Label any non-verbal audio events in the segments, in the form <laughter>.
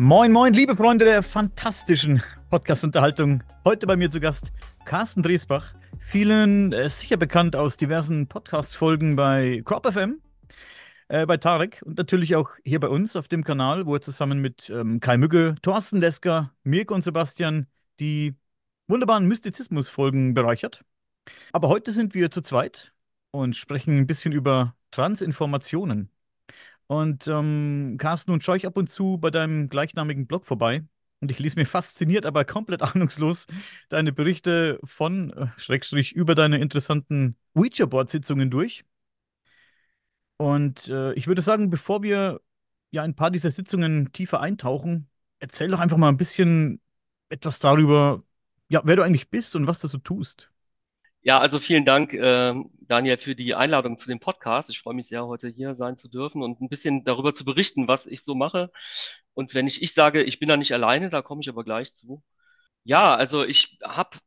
Moin, moin, liebe Freunde der fantastischen Podcast-Unterhaltung. Heute bei mir zu Gast Carsten Dresbach. Vielen äh, sicher bekannt aus diversen Podcast-Folgen bei Crop FM, äh, bei Tarek und natürlich auch hier bei uns auf dem Kanal, wo er zusammen mit ähm, Kai Mügge, Thorsten Desker, Mirko und Sebastian die wunderbaren Mystizismus-Folgen bereichert. Aber heute sind wir zu zweit und sprechen ein bisschen über Transinformationen. Und ähm, Carsten, nun schaue ich ab und zu bei deinem gleichnamigen Blog vorbei. Und ich lese mir fasziniert, aber komplett <laughs> ahnungslos deine Berichte von, äh, Schrägstrich, über deine interessanten Ouija-Board-Sitzungen durch. Und äh, ich würde sagen, bevor wir ja ein paar dieser Sitzungen tiefer eintauchen, erzähl doch einfach mal ein bisschen etwas darüber, ja, wer du eigentlich bist und was du so tust. Ja, also vielen Dank, äh, Daniel, für die Einladung zu dem Podcast. Ich freue mich sehr, heute hier sein zu dürfen und ein bisschen darüber zu berichten, was ich so mache. Und wenn ich ich sage, ich bin da nicht alleine, da komme ich aber gleich zu. Ja, also ich habe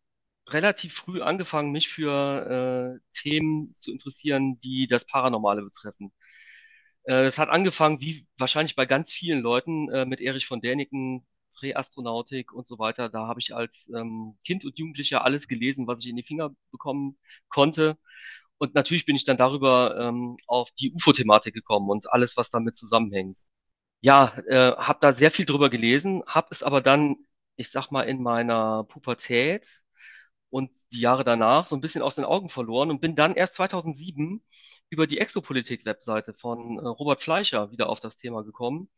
relativ früh angefangen, mich für äh, Themen zu interessieren, die das Paranormale betreffen. Äh, das hat angefangen, wie wahrscheinlich bei ganz vielen Leuten, äh, mit Erich von Däniken, Präastronautik und so weiter. Da habe ich als ähm, Kind und Jugendlicher alles gelesen, was ich in die Finger bekommen konnte. Und natürlich bin ich dann darüber ähm, auf die UFO-Thematik gekommen und alles, was damit zusammenhängt. Ja, äh, habe da sehr viel drüber gelesen, habe es aber dann, ich sag mal, in meiner Pubertät und die Jahre danach so ein bisschen aus den Augen verloren und bin dann erst 2007 über die Exopolitik-Webseite von äh, Robert Fleischer wieder auf das Thema gekommen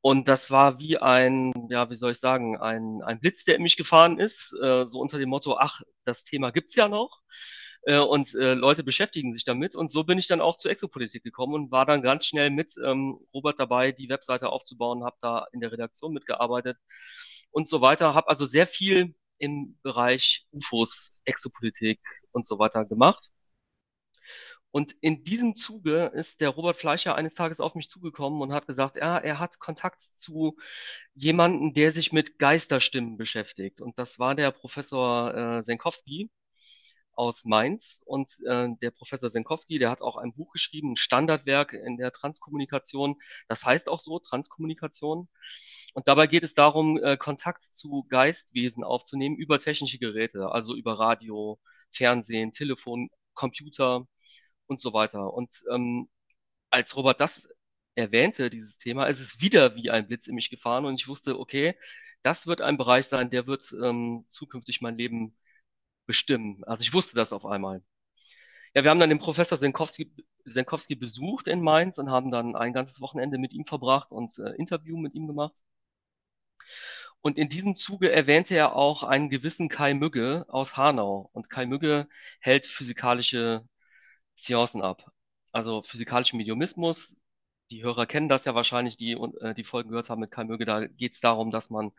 und das war wie ein, ja, wie soll ich sagen, ein, ein Blitz, der in mich gefahren ist, äh, so unter dem Motto, ach, das Thema gibt's ja noch. Äh, und äh, Leute beschäftigen sich damit. Und so bin ich dann auch zur Exopolitik gekommen und war dann ganz schnell mit ähm, Robert dabei, die Webseite aufzubauen, habe da in der Redaktion mitgearbeitet und so weiter. Habe also sehr viel im Bereich UFOs, Exopolitik und so weiter gemacht. Und in diesem Zuge ist der Robert Fleischer eines Tages auf mich zugekommen und hat gesagt, ja, er hat Kontakt zu jemandem, der sich mit Geisterstimmen beschäftigt. Und das war der Professor äh, Senkowski aus Mainz. Und äh, der Professor Senkowski, der hat auch ein Buch geschrieben, ein Standardwerk in der Transkommunikation. Das heißt auch so, Transkommunikation. Und dabei geht es darum, äh, Kontakt zu Geistwesen aufzunehmen über technische Geräte, also über Radio, Fernsehen, Telefon, Computer und so weiter. Und ähm, als Robert das erwähnte, dieses Thema, ist es wieder wie ein Blitz in mich gefahren und ich wusste, okay, das wird ein Bereich sein, der wird ähm, zukünftig mein Leben bestimmen. Also ich wusste das auf einmal. Ja, wir haben dann den Professor Senkowski, Senkowski besucht in Mainz und haben dann ein ganzes Wochenende mit ihm verbracht und äh, Interview mit ihm gemacht. Und in diesem Zuge erwähnte er auch einen gewissen Kai Mügge aus Hanau. Und Kai Mügge hält physikalische Seancen ab. Also physikalischer Mediumismus, die Hörer kennen das ja wahrscheinlich, die äh, die Folgen gehört haben mit Kai Möge. Da geht es darum, dass man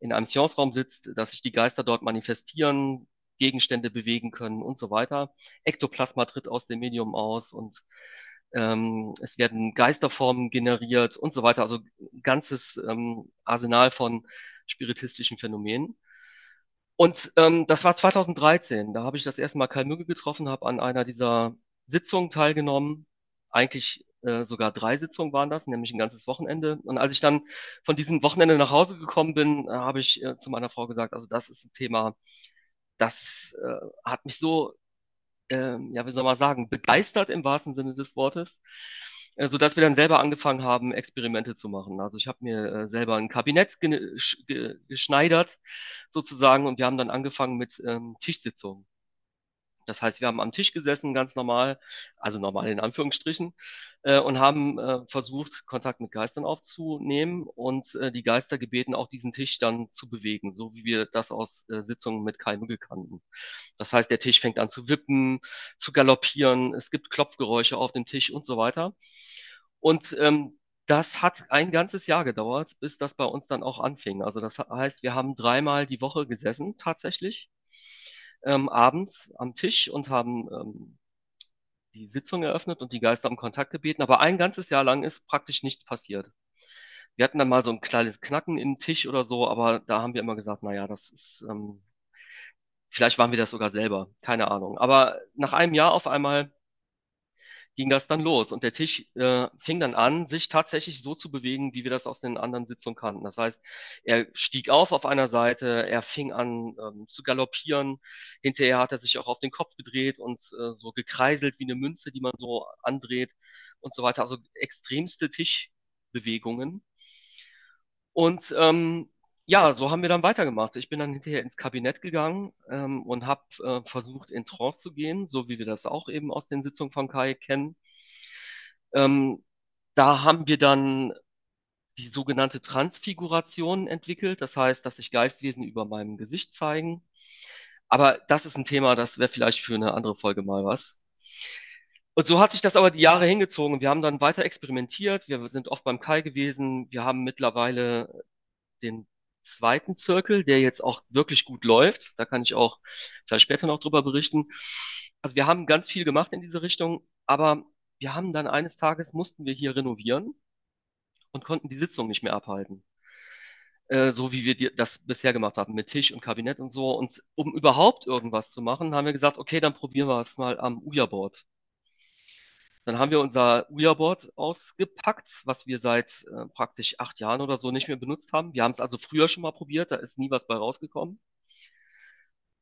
in einem Seance-Raum sitzt, dass sich die Geister dort manifestieren, Gegenstände bewegen können und so weiter. Ektoplasma tritt aus dem Medium aus und ähm, es werden Geisterformen generiert und so weiter. Also ganzes ähm, Arsenal von spiritistischen Phänomenen. Und ähm, das war 2013. Da habe ich das erste Mal Kai Mügge getroffen, habe an einer dieser Sitzungen teilgenommen. Eigentlich äh, sogar drei Sitzungen waren das, nämlich ein ganzes Wochenende. Und als ich dann von diesem Wochenende nach Hause gekommen bin, äh, habe ich äh, zu meiner Frau gesagt, also das ist ein Thema, das äh, hat mich so, ähm, ja, wie soll man sagen, begeistert im wahrsten Sinne des Wortes äh, so dass wir dann selber angefangen haben, Experimente zu machen. Also ich habe mir äh, selber ein Kabinett ge ge geschneidert sozusagen und wir haben dann angefangen mit ähm, Tischsitzungen. Das heißt, wir haben am Tisch gesessen, ganz normal, also normal in Anführungsstrichen, äh, und haben äh, versucht, Kontakt mit Geistern aufzunehmen und äh, die Geister gebeten, auch diesen Tisch dann zu bewegen, so wie wir das aus äh, Sitzungen mit Kai Mügel kannten. Das heißt, der Tisch fängt an zu wippen, zu galoppieren, es gibt Klopfgeräusche auf dem Tisch und so weiter. Und ähm, das hat ein ganzes Jahr gedauert, bis das bei uns dann auch anfing. Also das heißt, wir haben dreimal die Woche gesessen tatsächlich ähm, abends am Tisch und haben ähm, die Sitzung eröffnet und die Geister um Kontakt gebeten. Aber ein ganzes Jahr lang ist praktisch nichts passiert. Wir hatten dann mal so ein kleines Knacken in den Tisch oder so, aber da haben wir immer gesagt, naja, das ist, ähm, vielleicht waren wir das sogar selber, keine Ahnung. Aber nach einem Jahr auf einmal ging das dann los. Und der Tisch äh, fing dann an, sich tatsächlich so zu bewegen, wie wir das aus den anderen Sitzungen kannten. Das heißt, er stieg auf auf einer Seite, er fing an ähm, zu galoppieren. Hinterher hat er sich auch auf den Kopf gedreht und äh, so gekreiselt wie eine Münze, die man so andreht und so weiter. Also extremste Tischbewegungen. Und ähm, ja, so haben wir dann weitergemacht. Ich bin dann hinterher ins Kabinett gegangen ähm, und habe äh, versucht, in Trance zu gehen, so wie wir das auch eben aus den Sitzungen von Kai kennen. Ähm, da haben wir dann die sogenannte Transfiguration entwickelt. Das heißt, dass sich Geistwesen über meinem Gesicht zeigen. Aber das ist ein Thema, das wäre vielleicht für eine andere Folge mal was. Und so hat sich das aber die Jahre hingezogen. Wir haben dann weiter experimentiert. Wir sind oft beim Kai gewesen. Wir haben mittlerweile den zweiten Zirkel, der jetzt auch wirklich gut läuft. Da kann ich auch vielleicht später noch drüber berichten. Also wir haben ganz viel gemacht in diese Richtung, aber wir haben dann eines Tages mussten wir hier renovieren und konnten die Sitzung nicht mehr abhalten. Äh, so wie wir das bisher gemacht haben, mit Tisch und Kabinett und so. Und um überhaupt irgendwas zu machen, haben wir gesagt, okay, dann probieren wir es mal am Uja-Board. Dann haben wir unser Ouija-Board ausgepackt, was wir seit äh, praktisch acht Jahren oder so nicht mehr benutzt haben. Wir haben es also früher schon mal probiert, da ist nie was bei rausgekommen.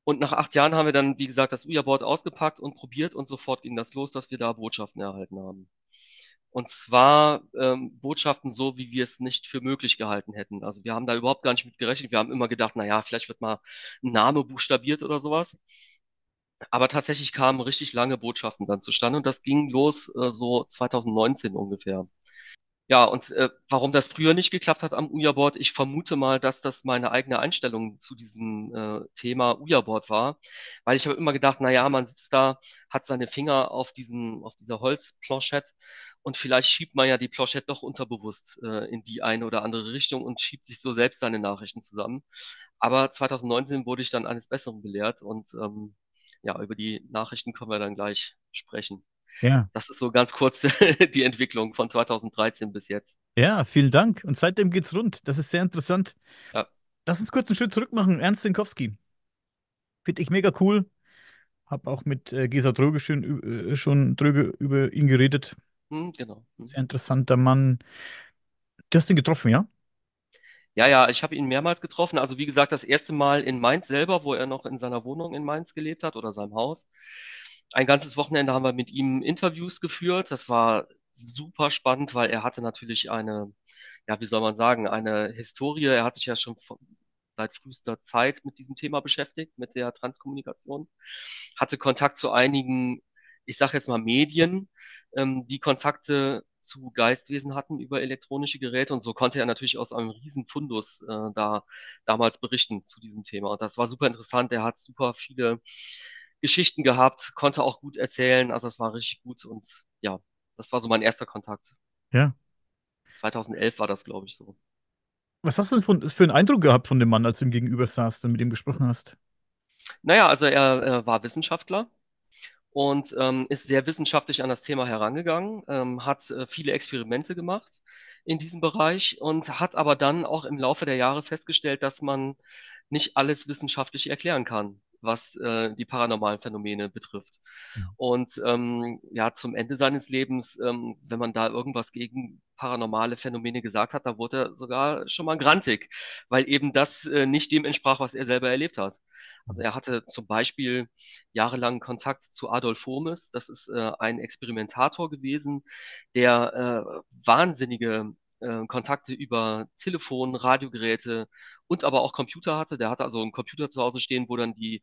Und nach acht Jahren haben wir dann, wie gesagt, das Ouija-Board ausgepackt und probiert und sofort ging das los, dass wir da Botschaften erhalten haben. Und zwar ähm, Botschaften so, wie wir es nicht für möglich gehalten hätten. Also wir haben da überhaupt gar nicht mit gerechnet. Wir haben immer gedacht, na ja, vielleicht wird mal ein Name buchstabiert oder sowas. Aber tatsächlich kamen richtig lange Botschaften dann zustande und das ging los äh, so 2019 ungefähr. Ja, und äh, warum das früher nicht geklappt hat am Uja-Board, ich vermute mal, dass das meine eigene Einstellung zu diesem äh, Thema Uja-Board war, weil ich habe immer gedacht, na ja, man sitzt da, hat seine Finger auf diesem, auf dieser Holzplanchette und vielleicht schiebt man ja die Planchette doch unterbewusst äh, in die eine oder andere Richtung und schiebt sich so selbst seine Nachrichten zusammen. Aber 2019 wurde ich dann eines Besseren belehrt und ähm, ja, über die Nachrichten können wir dann gleich sprechen. Ja. Das ist so ganz kurz <laughs> die Entwicklung von 2013 bis jetzt. Ja, vielen Dank. Und seitdem geht's rund. Das ist sehr interessant. Ja. Lass uns kurz einen Schritt zurück machen. Ernst Zinkowski. Finde ich mega cool. Hab auch mit äh, Gesa Dröge schon, äh, schon Dröge über ihn geredet. Hm, genau. Hm. Sehr interessanter Mann. Du hast ihn getroffen, ja? Ja, ja, ich habe ihn mehrmals getroffen. Also wie gesagt, das erste Mal in Mainz selber, wo er noch in seiner Wohnung in Mainz gelebt hat oder seinem Haus. Ein ganzes Wochenende haben wir mit ihm Interviews geführt. Das war super spannend, weil er hatte natürlich eine, ja, wie soll man sagen, eine Historie. Er hat sich ja schon von, seit frühester Zeit mit diesem Thema beschäftigt, mit der Transkommunikation. Hatte Kontakt zu einigen, ich sage jetzt mal Medien, ähm, die Kontakte zu Geistwesen hatten über elektronische Geräte und so konnte er natürlich aus einem riesen Fundus äh, da damals berichten zu diesem Thema. Und das war super interessant. Er hat super viele Geschichten gehabt, konnte auch gut erzählen. Also das war richtig gut und ja, das war so mein erster Kontakt. Ja. 2011 war das, glaube ich, so. Was hast du denn für einen Eindruck gehabt von dem Mann, als du ihm gegenüber saßt und mit ihm gesprochen hast? Naja, also er, er war Wissenschaftler und ähm, ist sehr wissenschaftlich an das Thema herangegangen, ähm, hat äh, viele Experimente gemacht in diesem Bereich und hat aber dann auch im Laufe der Jahre festgestellt, dass man nicht alles wissenschaftlich erklären kann, was äh, die paranormalen Phänomene betrifft. Ja. Und ähm, ja, zum Ende seines Lebens, ähm, wenn man da irgendwas gegen paranormale Phänomene gesagt hat, da wurde er sogar schon mal grantig, weil eben das äh, nicht dem entsprach, was er selber erlebt hat. Also er hatte zum Beispiel jahrelang Kontakt zu Adolf Homes. Das ist äh, ein Experimentator gewesen, der äh, wahnsinnige äh, Kontakte über Telefon, Radiogeräte und aber auch Computer hatte. Der hatte also einen Computer zu Hause stehen, wo dann die,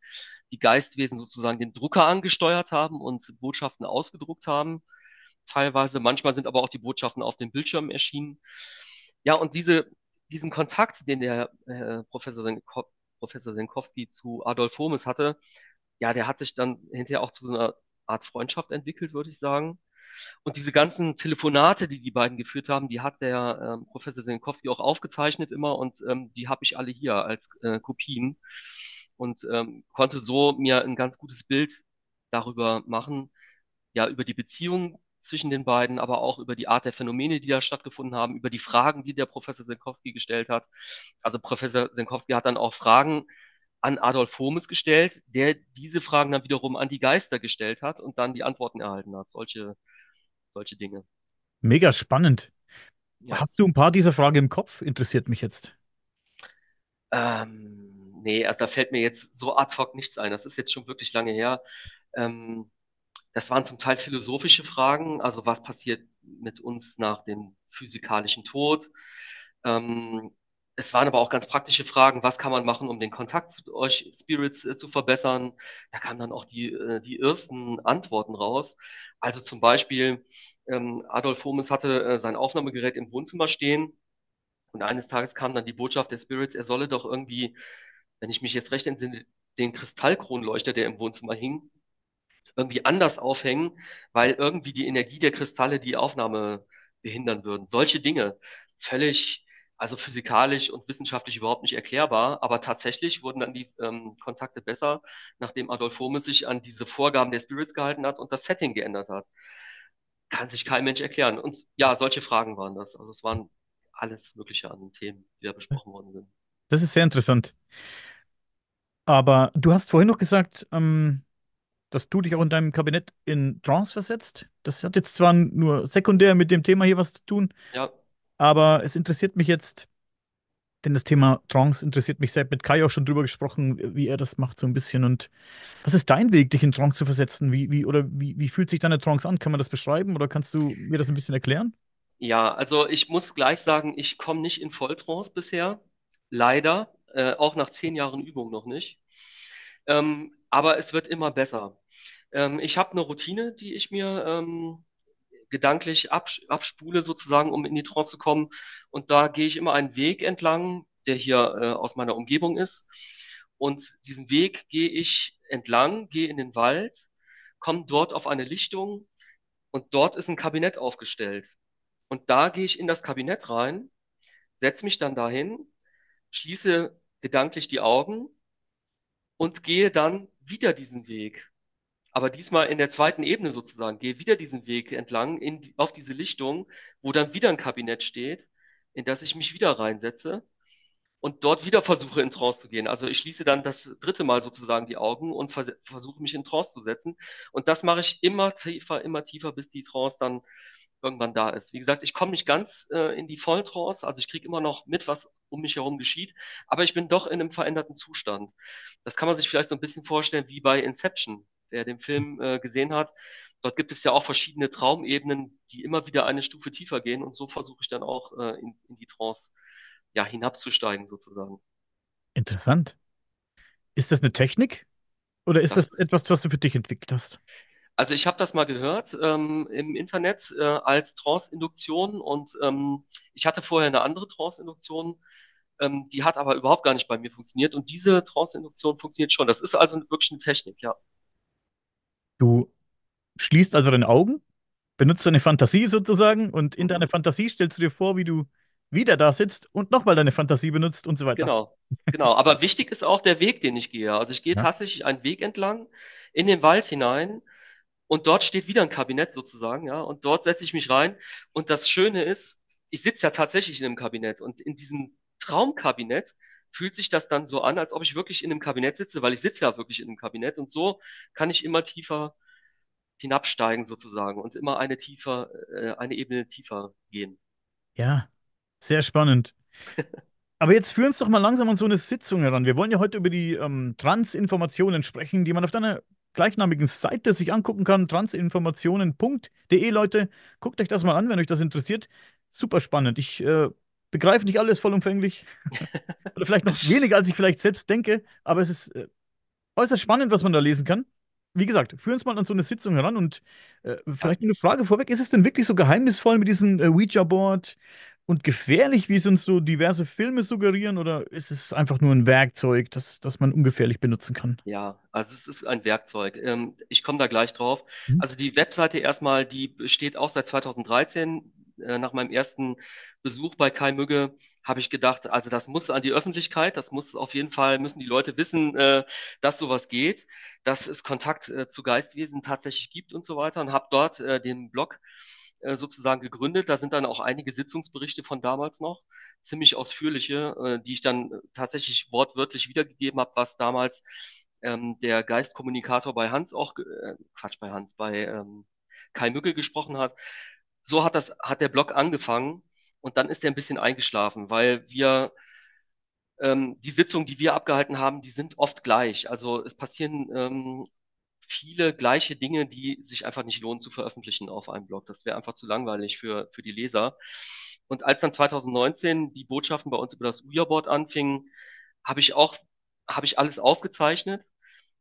die Geistwesen sozusagen den Drucker angesteuert haben und Botschaften ausgedruckt haben. Teilweise, manchmal sind aber auch die Botschaften auf dem Bildschirm erschienen. Ja, und diese, diesen Kontakt, den der äh, Professor Professor Senkowski zu Adolf Homes hatte, ja, der hat sich dann hinterher auch zu so einer Art Freundschaft entwickelt, würde ich sagen. Und diese ganzen Telefonate, die die beiden geführt haben, die hat der ähm, Professor Senkowski auch aufgezeichnet immer und ähm, die habe ich alle hier als äh, Kopien und ähm, konnte so mir ein ganz gutes Bild darüber machen, ja, über die Beziehung zwischen den beiden, aber auch über die Art der Phänomene, die da stattgefunden haben, über die Fragen, die der Professor Senkowski gestellt hat. Also Professor Senkowski hat dann auch Fragen an Adolf Homes gestellt, der diese Fragen dann wiederum an die Geister gestellt hat und dann die Antworten erhalten hat. Solche solche Dinge. Mega spannend. Ja. Hast du ein paar dieser Fragen im Kopf? Interessiert mich jetzt. Ähm, nee, also da fällt mir jetzt so ad hoc nichts ein. Das ist jetzt schon wirklich lange her. Ähm, das waren zum Teil philosophische Fragen, also was passiert mit uns nach dem physikalischen Tod? Ähm, es waren aber auch ganz praktische Fragen, was kann man machen, um den Kontakt zu euch Spirits äh, zu verbessern? Da kamen dann auch die, äh, die ersten Antworten raus. Also zum Beispiel, ähm, Adolf Homes hatte äh, sein Aufnahmegerät im Wohnzimmer stehen und eines Tages kam dann die Botschaft der Spirits, er solle doch irgendwie, wenn ich mich jetzt recht entsinne, den Kristallkronleuchter, der im Wohnzimmer hing, irgendwie anders aufhängen, weil irgendwie die Energie der Kristalle die Aufnahme behindern würden. Solche Dinge, völlig, also physikalisch und wissenschaftlich überhaupt nicht erklärbar, aber tatsächlich wurden dann die ähm, Kontakte besser, nachdem Adolf Homes sich an diese Vorgaben der Spirits gehalten hat und das Setting geändert hat. Kann sich kein Mensch erklären. Und ja, solche Fragen waren das. Also es waren alles Mögliche an Themen, die da besprochen worden sind. Das ist sehr interessant. Aber du hast vorhin noch gesagt, ähm, dass du dich auch in deinem Kabinett in Trance versetzt. Das hat jetzt zwar nur sekundär mit dem Thema hier was zu tun, Ja, aber es interessiert mich jetzt, denn das Thema Trance interessiert mich sehr. Mit Kai auch schon drüber gesprochen, wie er das macht so ein bisschen. Und was ist dein Weg, dich in Trance zu versetzen? Wie, wie, oder wie, wie fühlt sich deine Trance an? Kann man das beschreiben oder kannst du mir das ein bisschen erklären? ja, also ich muss gleich sagen, ich komme nicht in Volltrance bisher. Leider, äh, auch nach zehn Jahren Übung noch nicht. Ähm, aber es wird immer besser. Ähm, ich habe eine Routine, die ich mir ähm, gedanklich abs abspule, sozusagen, um in die Trance zu kommen. Und da gehe ich immer einen Weg entlang, der hier äh, aus meiner Umgebung ist. Und diesen Weg gehe ich entlang, gehe in den Wald, komme dort auf eine Lichtung und dort ist ein Kabinett aufgestellt. Und da gehe ich in das Kabinett rein, setze mich dann dahin, schließe gedanklich die Augen und gehe dann wieder diesen Weg. Aber diesmal in der zweiten Ebene sozusagen, gehe wieder diesen Weg entlang in, auf diese Lichtung, wo dann wieder ein Kabinett steht, in das ich mich wieder reinsetze und dort wieder versuche in Trance zu gehen. Also ich schließe dann das dritte Mal sozusagen die Augen und vers versuche mich in Trance zu setzen. Und das mache ich immer tiefer, immer tiefer, bis die Trance dann irgendwann da ist. Wie gesagt, ich komme nicht ganz äh, in die Volltrance, also ich kriege immer noch mit, was um mich herum geschieht, aber ich bin doch in einem veränderten Zustand. Das kann man sich vielleicht so ein bisschen vorstellen wie bei Inception, wer den Film äh, gesehen hat. Dort gibt es ja auch verschiedene Traumebenen, die immer wieder eine Stufe tiefer gehen und so versuche ich dann auch äh, in, in die Trance ja, hinabzusteigen sozusagen. Interessant. Ist das eine Technik oder ist Das das etwas, was du für dich entwickelt hast? Also ich habe das mal gehört ähm, im Internet äh, als Trance-Induktion und ähm, ich hatte vorher eine andere Trance-Induktion, ähm, die hat aber überhaupt gar nicht bei mir funktioniert und diese Trance-Induktion funktioniert schon. Das ist also wirklich eine Technik, ja. Du schließt also deine Augen, benutzt deine Fantasie sozusagen und in Mhm. deiner Fantasie stellst du dir vor, wie du wieder da sitzt und nochmal deine Fantasie benutzt und so weiter. Genau, genau. Aber wichtig ist auch der Weg, den ich gehe. Also ich gehe Ja. tatsächlich einen Weg entlang in den Wald hinein und dort steht wieder ein Kabinett sozusagen, ja. Und dort setze ich mich rein. Und das Schöne ist, ich sitze ja tatsächlich in einem Kabinett und in diesem Traumkabinett fühlt sich das dann so an, als ob ich wirklich in einem Kabinett sitze, weil ich sitze ja wirklich in einem Kabinett und so kann ich immer tiefer hinabsteigen sozusagen und immer eine tiefer, äh, eine Ebene tiefer gehen. Ja, sehr spannend. <laughs> Aber jetzt führ uns doch mal langsam an so eine Sitzung heran. Wir wollen ja heute über die ähm, Transinformationen sprechen, die man auf deiner gleichnamigen Seite sich angucken kann. Transinformationen.de, Leute. Guckt euch das mal an, wenn euch das interessiert. Super spannend. Ich äh, begreife nicht alles vollumfänglich. <laughs> Oder vielleicht noch weniger, als ich vielleicht selbst denke. Aber es ist äh, äußerst spannend, was man da lesen kann. Wie gesagt, führ uns mal an so eine Sitzung heran und äh, vielleicht eine Frage vorweg. Ist es denn wirklich so geheimnisvoll mit diesem äh, Ouija-Board und gefährlich, wie es uns so diverse Filme suggerieren? Oder ist es einfach nur ein Werkzeug, das, das man ungefährlich benutzen kann? Ja, also es ist ein Werkzeug. Ähm, ich komme da gleich drauf. Hm? Also die Webseite erstmal, die besteht auch seit 2013. Äh, nach meinem ersten Besuch bei Kai Mügge habe ich gedacht, also das muss an die Öffentlichkeit, das muss auf jeden Fall, müssen die Leute wissen, äh, dass sowas geht, dass es Kontakt äh, zu Geistwesen tatsächlich gibt und so weiter und habe dort äh, den Blog äh, sozusagen gegründet. Da sind dann auch einige Sitzungsberichte von damals noch, ziemlich ausführliche, äh, die ich dann tatsächlich wortwörtlich wiedergegeben habe, was damals ähm, der Geistkommunikator bei Hans auch, äh, Quatsch, bei Hans, bei ähm, Kai Mücke gesprochen hat. So hat das, hat der Blog angefangen und dann ist er ein bisschen eingeschlafen, weil wir ähm, die Sitzungen, die wir abgehalten haben, die sind oft gleich. Also es passieren ähm, viele gleiche Dinge, die sich einfach nicht lohnen zu veröffentlichen auf einem Blog. Das wäre einfach zu langweilig für, für die Leser. Und als dann 2019 die Botschaften bei uns über das Uja-Board anfingen, habe ich auch, habe ich alles aufgezeichnet,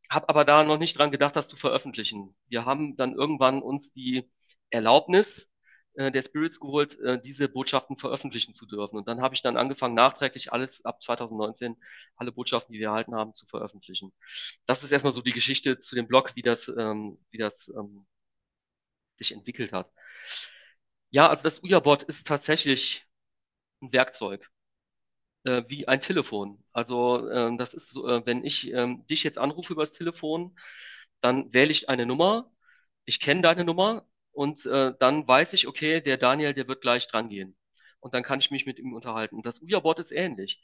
habe aber da noch nicht dran gedacht, das zu veröffentlichen. Wir haben dann irgendwann uns die Erlaubnis äh, der Spirits geholt, äh, diese Botschaften veröffentlichen zu dürfen. Und dann habe ich dann angefangen, nachträglich alles ab 2019, alle Botschaften, die wir erhalten haben, zu veröffentlichen. Das ist erstmal so die Geschichte zu dem Blog, wie das, ähm, wie das ähm, sich entwickelt hat. Ja, also das Uja-Bot ist tatsächlich ein Werkzeug, äh, wie ein Telefon. Also äh, das ist so, äh, wenn ich ähm, dich jetzt anrufe übers Telefon, dann wähle ich eine Nummer, ich kenne deine Nummer, und äh, dann weiß ich, okay, der Daniel, der wird gleich dran gehen. Und dann kann ich mich mit ihm unterhalten. Das Uja-Board ist ähnlich.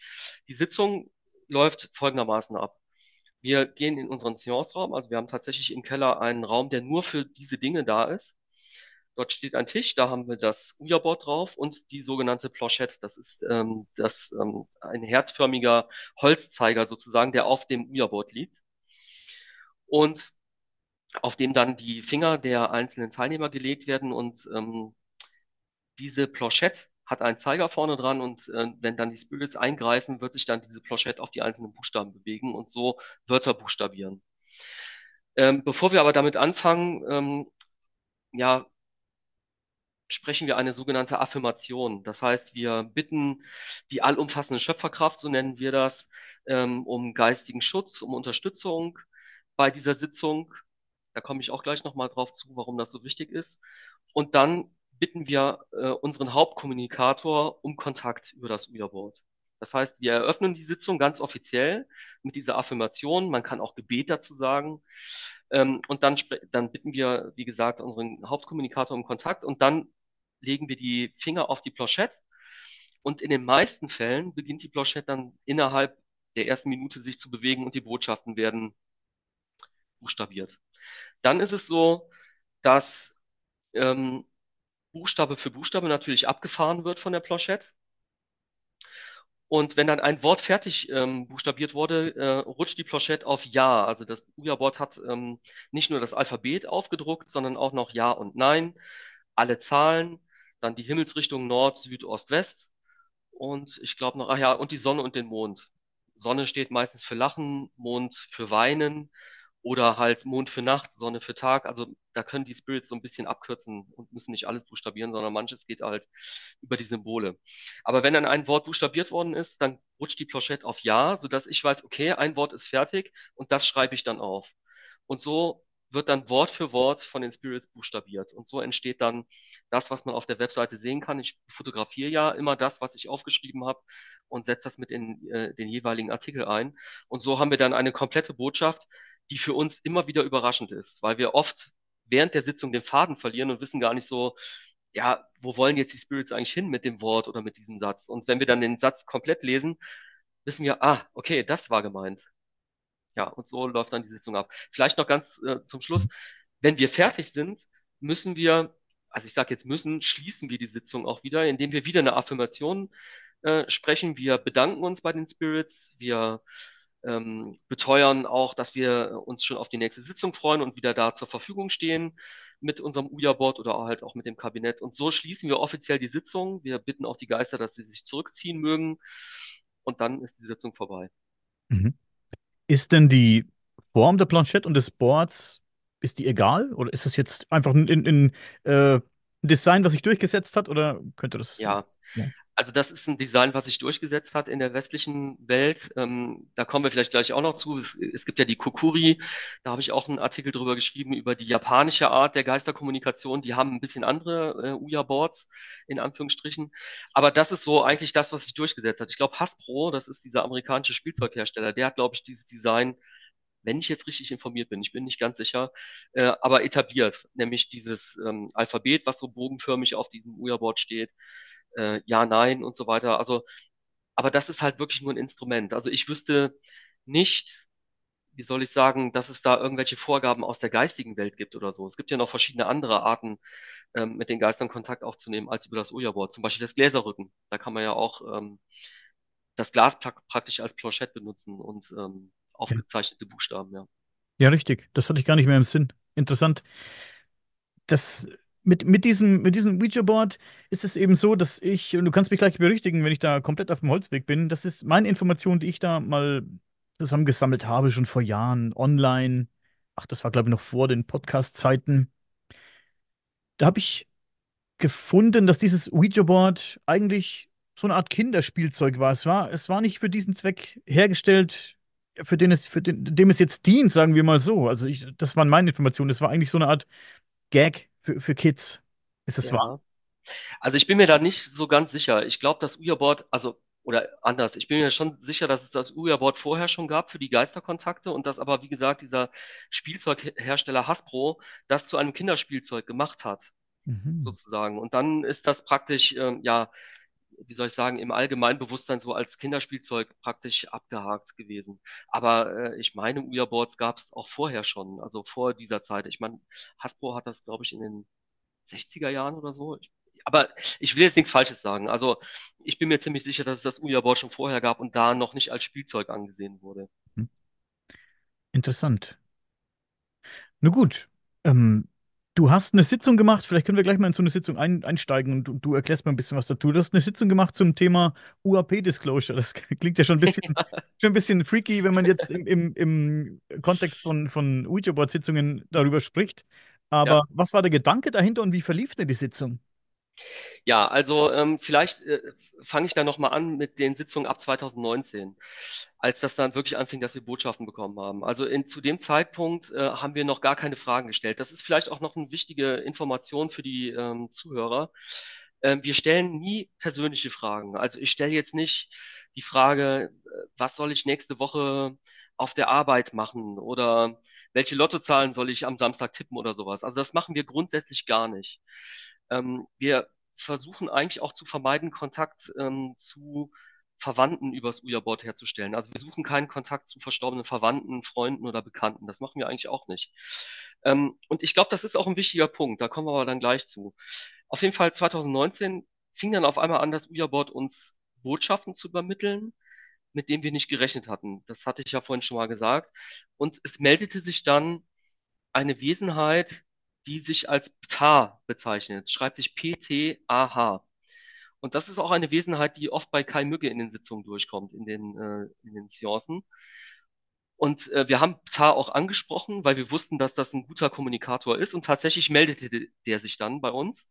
Die Sitzung läuft folgendermaßen ab. Wir gehen in unseren Seance-Raum, also wir haben tatsächlich im Keller einen Raum, der nur für diese Dinge da ist. Dort steht ein Tisch, da haben wir das Uja-Board drauf und die sogenannte Planchette. Das ist ähm, das, ähm, ein herzförmiger Holzzeiger sozusagen, der auf dem Uja-Board liegt. Und auf dem dann die Finger der einzelnen Teilnehmer gelegt werden und ähm, diese Planchette hat einen Zeiger vorne dran und äh, wenn dann die Spirits eingreifen, wird sich dann diese Planchette auf die einzelnen Buchstaben bewegen und so Wörter buchstabieren. Ähm, bevor wir aber damit anfangen, ähm, ja, sprechen wir eine sogenannte Affirmation. Das heißt, wir bitten die allumfassende Schöpferkraft, so nennen wir das, ähm, um geistigen Schutz, um Unterstützung bei dieser Sitzung da komme ich auch gleich nochmal drauf zu, warum das so wichtig ist. Und dann bitten wir äh, unseren Hauptkommunikator um Kontakt über das Uja-Board. Das heißt, wir eröffnen die Sitzung ganz offiziell mit dieser Affirmation. Man kann auch Gebet dazu sagen. Ähm, und dann, dann bitten wir, wie gesagt, unseren Hauptkommunikator um Kontakt und dann legen wir die Finger auf die Planchette. Und in den meisten Fällen beginnt die Planchette dann innerhalb der ersten Minute sich zu bewegen und die Botschaften werden buchstabiert. Dann ist es so, dass ähm, Buchstabe für Buchstabe natürlich abgefahren wird von der Planchette. Und wenn dann ein Wort fertig ähm, buchstabiert wurde, äh, rutscht die Planchette auf Ja. Also das Uja-Board hat ähm, nicht nur das Alphabet aufgedruckt, sondern auch noch Ja und Nein, alle Zahlen, dann die Himmelsrichtung Nord, Süd, Ost, West und ich glaube noch, ach ja, und die Sonne und den Mond. Sonne steht meistens für Lachen, Mond für Weinen oder halt Mond für Nacht, Sonne für Tag. Also da können die Spirits so ein bisschen abkürzen und müssen nicht alles buchstabieren, sondern manches geht halt über die Symbole. Aber wenn dann ein Wort buchstabiert worden ist, dann rutscht die Planchette auf Ja, sodass ich weiß, okay, ein Wort ist fertig und das schreibe ich dann auf. Und so wird dann Wort für Wort von den Spirits buchstabiert. Und so entsteht dann das, was man auf der Webseite sehen kann. Ich fotografiere ja immer das, was ich aufgeschrieben habe und setze das mit in äh, den jeweiligen Artikel ein. Und so haben wir dann eine komplette Botschaft, die für uns immer wieder überraschend ist, weil wir oft während der Sitzung den Faden verlieren und wissen gar nicht so, ja, wo wollen jetzt die Spirits eigentlich hin mit dem Wort oder mit diesem Satz? Und wenn wir dann den Satz komplett lesen, wissen wir, ah, okay, das war gemeint. Ja, und so läuft dann die Sitzung ab. Vielleicht noch ganz äh, zum Schluss, wenn wir fertig sind, müssen wir, also ich sage jetzt müssen, schließen wir die Sitzung auch wieder, indem wir wieder eine Affirmation äh, sprechen. Wir bedanken uns bei den Spirits, wir ähm, beteuern auch, dass wir uns schon auf die nächste Sitzung freuen und wieder da zur Verfügung stehen mit unserem UJA-Board oder halt auch mit dem Kabinett. Und so schließen wir offiziell die Sitzung. Wir bitten auch die Geister, dass sie sich zurückziehen mögen. Und dann ist die Sitzung vorbei. Mhm. Ist denn die Form der Planchette und des Boards, ist die egal? Oder ist es jetzt einfach ein, ein, ein äh, Design, was sich durchgesetzt hat? Oder könnte das. Ja. ja. Also das ist ein Design, was sich durchgesetzt hat in der westlichen Welt. Ähm, da kommen wir vielleicht gleich auch noch zu. Es, es gibt ja die Kokuri, da habe ich auch einen Artikel drüber geschrieben über die japanische Art der Geisterkommunikation. Die haben ein bisschen andere äh, Uja-Boards in Anführungsstrichen. Aber das ist so eigentlich das, was sich durchgesetzt hat. Ich glaube, Hasbro, das ist dieser amerikanische Spielzeughersteller, der hat, glaube ich, dieses Design wenn ich jetzt richtig informiert bin, ich bin nicht ganz sicher, äh, aber etabliert, nämlich dieses ähm, Alphabet, was so bogenförmig auf diesem Uja-Board steht, äh, ja, nein und so weiter. Also, aber das ist halt wirklich nur ein Instrument. Also ich wüsste nicht, wie soll ich sagen, dass es da irgendwelche Vorgaben aus der geistigen Welt gibt oder so. Es gibt ja noch verschiedene andere Arten, ähm, mit den Geistern Kontakt aufzunehmen, als über das Ouija-Board. Zum Beispiel das Gläserrücken. Da kann man ja auch ähm, das Glas praktisch als Planchette benutzen und ähm, aufgezeichnete Buchstaben, ja. Ja, richtig. Das hatte ich gar nicht mehr im Sinn. Interessant. Das mit, mit diesem, mit diesem Ouija-Board ist es eben so, dass ich, und du kannst mich gleich berichtigen, wenn ich da komplett auf dem Holzweg bin, das ist meine Information, die ich da mal zusammengesammelt habe, schon vor Jahren, online. Ach, das war, glaube ich, noch vor den Podcast-Zeiten. Da habe ich gefunden, dass dieses Ouija-Board eigentlich so eine Art Kinderspielzeug war. Es war, es war nicht für diesen Zweck hergestellt, für den es, für den, dem es jetzt dient, sagen wir mal so. Also ich, das waren meine Informationen. Es war eigentlich so eine Art Gag für, für Kids. Ist das Ja. wahr? Also ich bin mir da nicht so ganz sicher. Ich glaube, das Ouija-Board, also, oder anders, ich bin mir schon sicher, dass es das Ouija-Board vorher schon gab für die Geisterkontakte und dass aber, wie gesagt, dieser Spielzeughersteller Hasbro das zu einem Kinderspielzeug gemacht hat, Mhm. sozusagen. Und dann ist das praktisch, ähm, ja, wie soll ich sagen, im Allgemeinbewusstsein so als Kinderspielzeug praktisch abgehakt gewesen. Aber äh, ich meine, Ouija-Boards gab es auch vorher schon, also vor dieser Zeit. Ich meine, Hasbro hat das, glaube ich, in den 60er Jahren oder so. Ich, aber ich will jetzt nichts Falsches sagen. Also ich bin mir ziemlich sicher, dass es das Ouija-Board schon vorher gab und da noch nicht als Spielzeug angesehen wurde. Hm. Interessant. Na gut. Ähm, du hast eine Sitzung gemacht, vielleicht können wir gleich mal in so eine Sitzung ein, einsteigen und du, du erklärst mal ein bisschen was dazu. Du hast eine Sitzung gemacht zum Thema UAP-Disclosure. Das <laughs> klingt ja schon ein bisschen, schon ein bisschen freaky, wenn man jetzt im, im, im Kontext von, von Ouija-Board-Sitzungen darüber spricht. Aber Ja. was war der Gedanke dahinter und wie verlief denn die Sitzung? Ja, also ähm, vielleicht äh, fange ich da nochmal an mit den Sitzungen ab 2019, als das dann wirklich anfing, dass wir Botschaften bekommen haben. Also in, zu dem Zeitpunkt äh, haben wir noch gar keine Fragen gestellt. Das ist vielleicht auch noch eine wichtige Information für die ähm, Zuhörer. Ähm, wir stellen nie persönliche Fragen. Also ich stelle jetzt nicht die Frage, äh, was soll ich nächste Woche auf der Arbeit machen oder welche Lottozahlen soll ich am Samstag tippen oder sowas. Also das machen wir grundsätzlich gar nicht. Ähm, wir versuchen eigentlich auch zu vermeiden, Kontakt ähm, zu Verwandten übers Ouija-Board herzustellen. Also wir suchen keinen Kontakt zu verstorbenen Verwandten, Freunden oder Bekannten. Das machen wir eigentlich auch nicht. Ähm, und ich glaube, das ist auch ein wichtiger Punkt. Da kommen wir aber dann gleich zu. Auf jeden Fall 2019 fing dann auf einmal an, das Ouija-Board uns Botschaften zu übermitteln, mit denen wir nicht gerechnet hatten. Das hatte ich ja vorhin schon mal gesagt. Und es meldete sich dann eine Wesenheit, die sich als Ptah bezeichnet. Schreibt sich P-T-A-H. Und das ist auch eine Wesenheit, die oft bei Kai Mügge in den Sitzungen durchkommt, in den, äh, in den Seancen. Und äh, wir haben Ptah auch angesprochen, weil wir wussten, dass das ein guter Kommunikator ist. Und tatsächlich meldete der sich dann bei uns.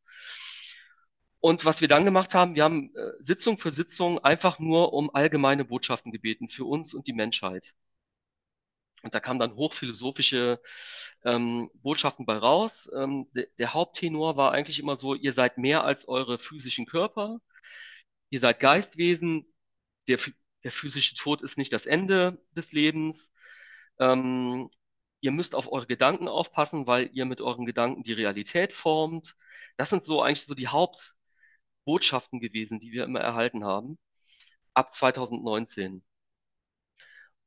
Und was wir dann gemacht haben, wir haben äh, Sitzung für Sitzung einfach nur um allgemeine Botschaften gebeten für uns und die Menschheit. Und da kamen dann hochphilosophische ähm, Botschaften bei raus. Ähm, de der Haupttenor war eigentlich immer so, ihr seid mehr als eure physischen Körper, ihr seid Geistwesen, der, der physische Tod ist nicht das Ende des Lebens. Ähm, ihr müsst auf eure Gedanken aufpassen, weil ihr mit euren Gedanken die Realität formt. Das sind so eigentlich so die Hauptbotschaften gewesen, die wir immer erhalten haben, ab 2019.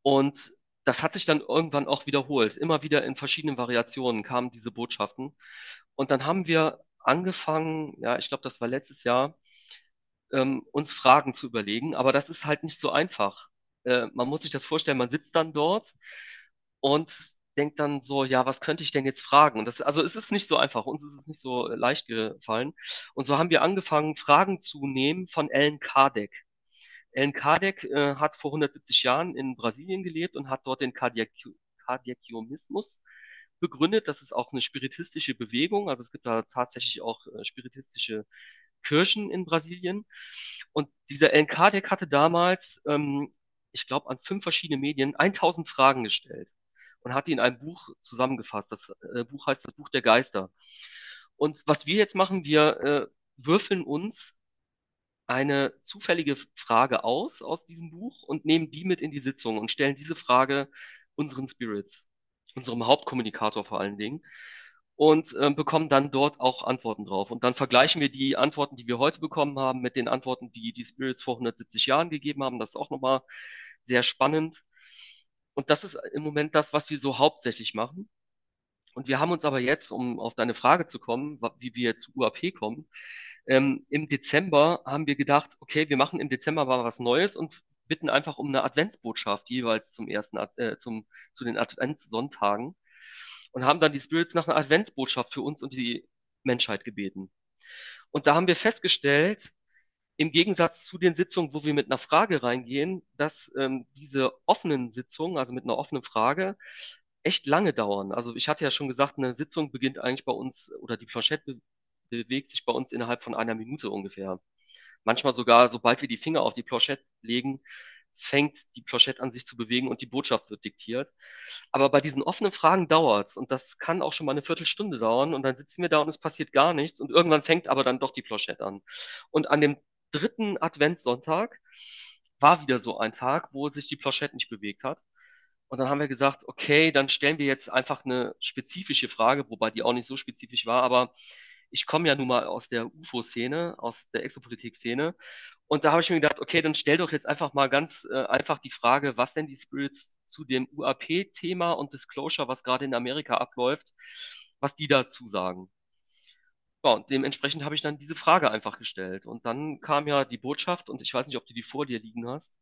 Und das hat sich dann irgendwann auch wiederholt. Immer wieder in verschiedenen Variationen kamen diese Botschaften. Und dann haben wir angefangen, ja, ich glaube, das war letztes Jahr, ähm, uns Fragen zu überlegen. Aber das ist halt nicht so einfach. Äh, man muss sich das vorstellen, man sitzt dann dort und denkt dann so, ja, was könnte ich denn jetzt fragen? Und das, also es ist nicht so einfach. Uns ist es nicht so leicht gefallen. Und so haben wir angefangen, Fragen zu nehmen von Ellen Kardec. Ellen Kardec äh, hat vor 170 Jahren in Brasilien gelebt und hat dort den Kardiak Kardiakiomismus begründet. Das ist auch eine spiritistische Bewegung. Also es gibt da tatsächlich auch äh, spiritistische Kirchen in Brasilien. Und dieser Ellen Kardec hatte damals, ähm, ich glaube, an fünf verschiedene Medien 1000 Fragen gestellt und hat die in einem Buch zusammengefasst. Das äh, Buch heißt das Buch der Geister. Und was wir jetzt machen, wir äh, würfeln uns eine zufällige Frage aus aus diesem Buch und nehmen die mit in die Sitzung und stellen diese Frage unseren Spirits, unserem Hauptkommunikator vor allen Dingen und äh, bekommen dann dort auch Antworten drauf. Und dann vergleichen wir die Antworten, die wir heute bekommen haben, mit den Antworten, die die Spirits vor 170 Jahren gegeben haben. Das ist auch nochmal sehr spannend. Und das ist im Moment das, was wir so hauptsächlich machen. Und wir haben uns aber jetzt, um auf deine Frage zu kommen, wie wir zu UAP kommen, ähm, im Dezember haben wir gedacht, okay, wir machen im Dezember mal was Neues und bitten einfach um eine Adventsbotschaft jeweils zum ersten, äh, zum, zu den Adventssonntagen und haben dann die Spirits nach einer Adventsbotschaft für uns und die Menschheit gebeten. Und da haben wir festgestellt, im Gegensatz zu den Sitzungen, wo wir mit einer Frage reingehen, dass ähm, diese offenen Sitzungen, also mit einer offenen Frage, echt lange dauern. Also ich hatte ja schon gesagt, eine Sitzung beginnt eigentlich bei uns oder die Planchette bewegt sich bei uns innerhalb von einer Minute ungefähr. Manchmal sogar, sobald wir die Finger auf die Planchette legen, fängt die Planchette an sich zu bewegen und die Botschaft wird diktiert. Aber bei diesen offenen Fragen dauert's und das kann auch schon mal eine Viertelstunde dauern und dann sitzen wir da und es passiert gar nichts und irgendwann fängt aber dann doch die Planchette an. Und an dem dritten Adventssonntag war wieder so ein Tag, wo sich die Planchette nicht bewegt hat. Und dann haben wir gesagt, okay, dann stellen wir jetzt einfach eine spezifische Frage, wobei die auch nicht so spezifisch war, aber ich komme ja nun mal aus der UFO-Szene, aus der Exopolitik-Szene. Und da habe ich mir gedacht, okay, dann stell doch jetzt einfach mal ganz äh, einfach die Frage, was denn die Spirits zu dem UAP-Thema und Disclosure, was gerade in Amerika abläuft, was die dazu sagen. Ja, und dementsprechend habe ich dann diese Frage einfach gestellt. Und dann kam ja die Botschaft, und ich weiß nicht, ob du die vor dir liegen hast.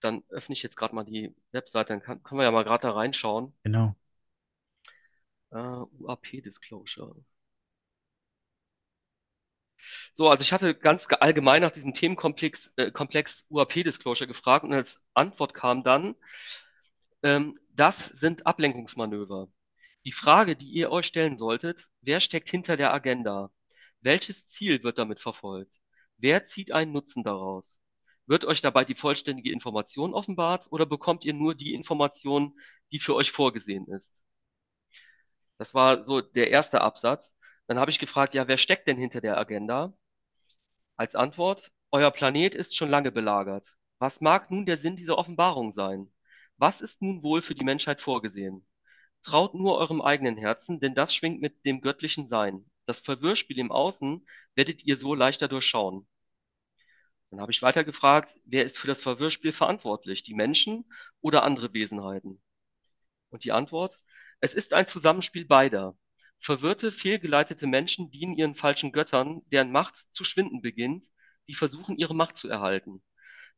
Dann öffne ich jetzt gerade mal die Webseite, dann kann, können wir ja mal gerade da reinschauen. Genau. Uh, UAP Disclosure. So, also ich hatte ganz allgemein nach diesem Themenkomplex äh, Komplex UAP Disclosure gefragt und als Antwort kam dann, ähm, das sind Ablenkungsmanöver. Die Frage, die ihr euch stellen solltet, wer steckt hinter der Agenda? Welches Ziel wird damit verfolgt? Wer zieht einen Nutzen daraus? Wird euch dabei die vollständige Information offenbart oder bekommt ihr nur die Information, die für euch vorgesehen ist? Das war so der erste Absatz. Dann habe ich gefragt, ja, wer steckt denn hinter der Agenda? Als Antwort, euer Planet ist schon lange belagert. Was mag nun der Sinn dieser Offenbarung sein? Was ist nun wohl für die Menschheit vorgesehen? Traut nur eurem eigenen Herzen, denn das schwingt mit dem göttlichen Sein. Das Verwirrspiel im Außen werdet ihr so leichter durchschauen. Dann habe ich weiter gefragt, wer ist für das Verwirrspiel verantwortlich? Die Menschen oder andere Wesenheiten? Und die Antwort, es ist ein Zusammenspiel beider. Verwirrte, fehlgeleitete Menschen dienen ihren falschen Göttern, deren Macht zu schwinden beginnt, die versuchen, ihre Macht zu erhalten.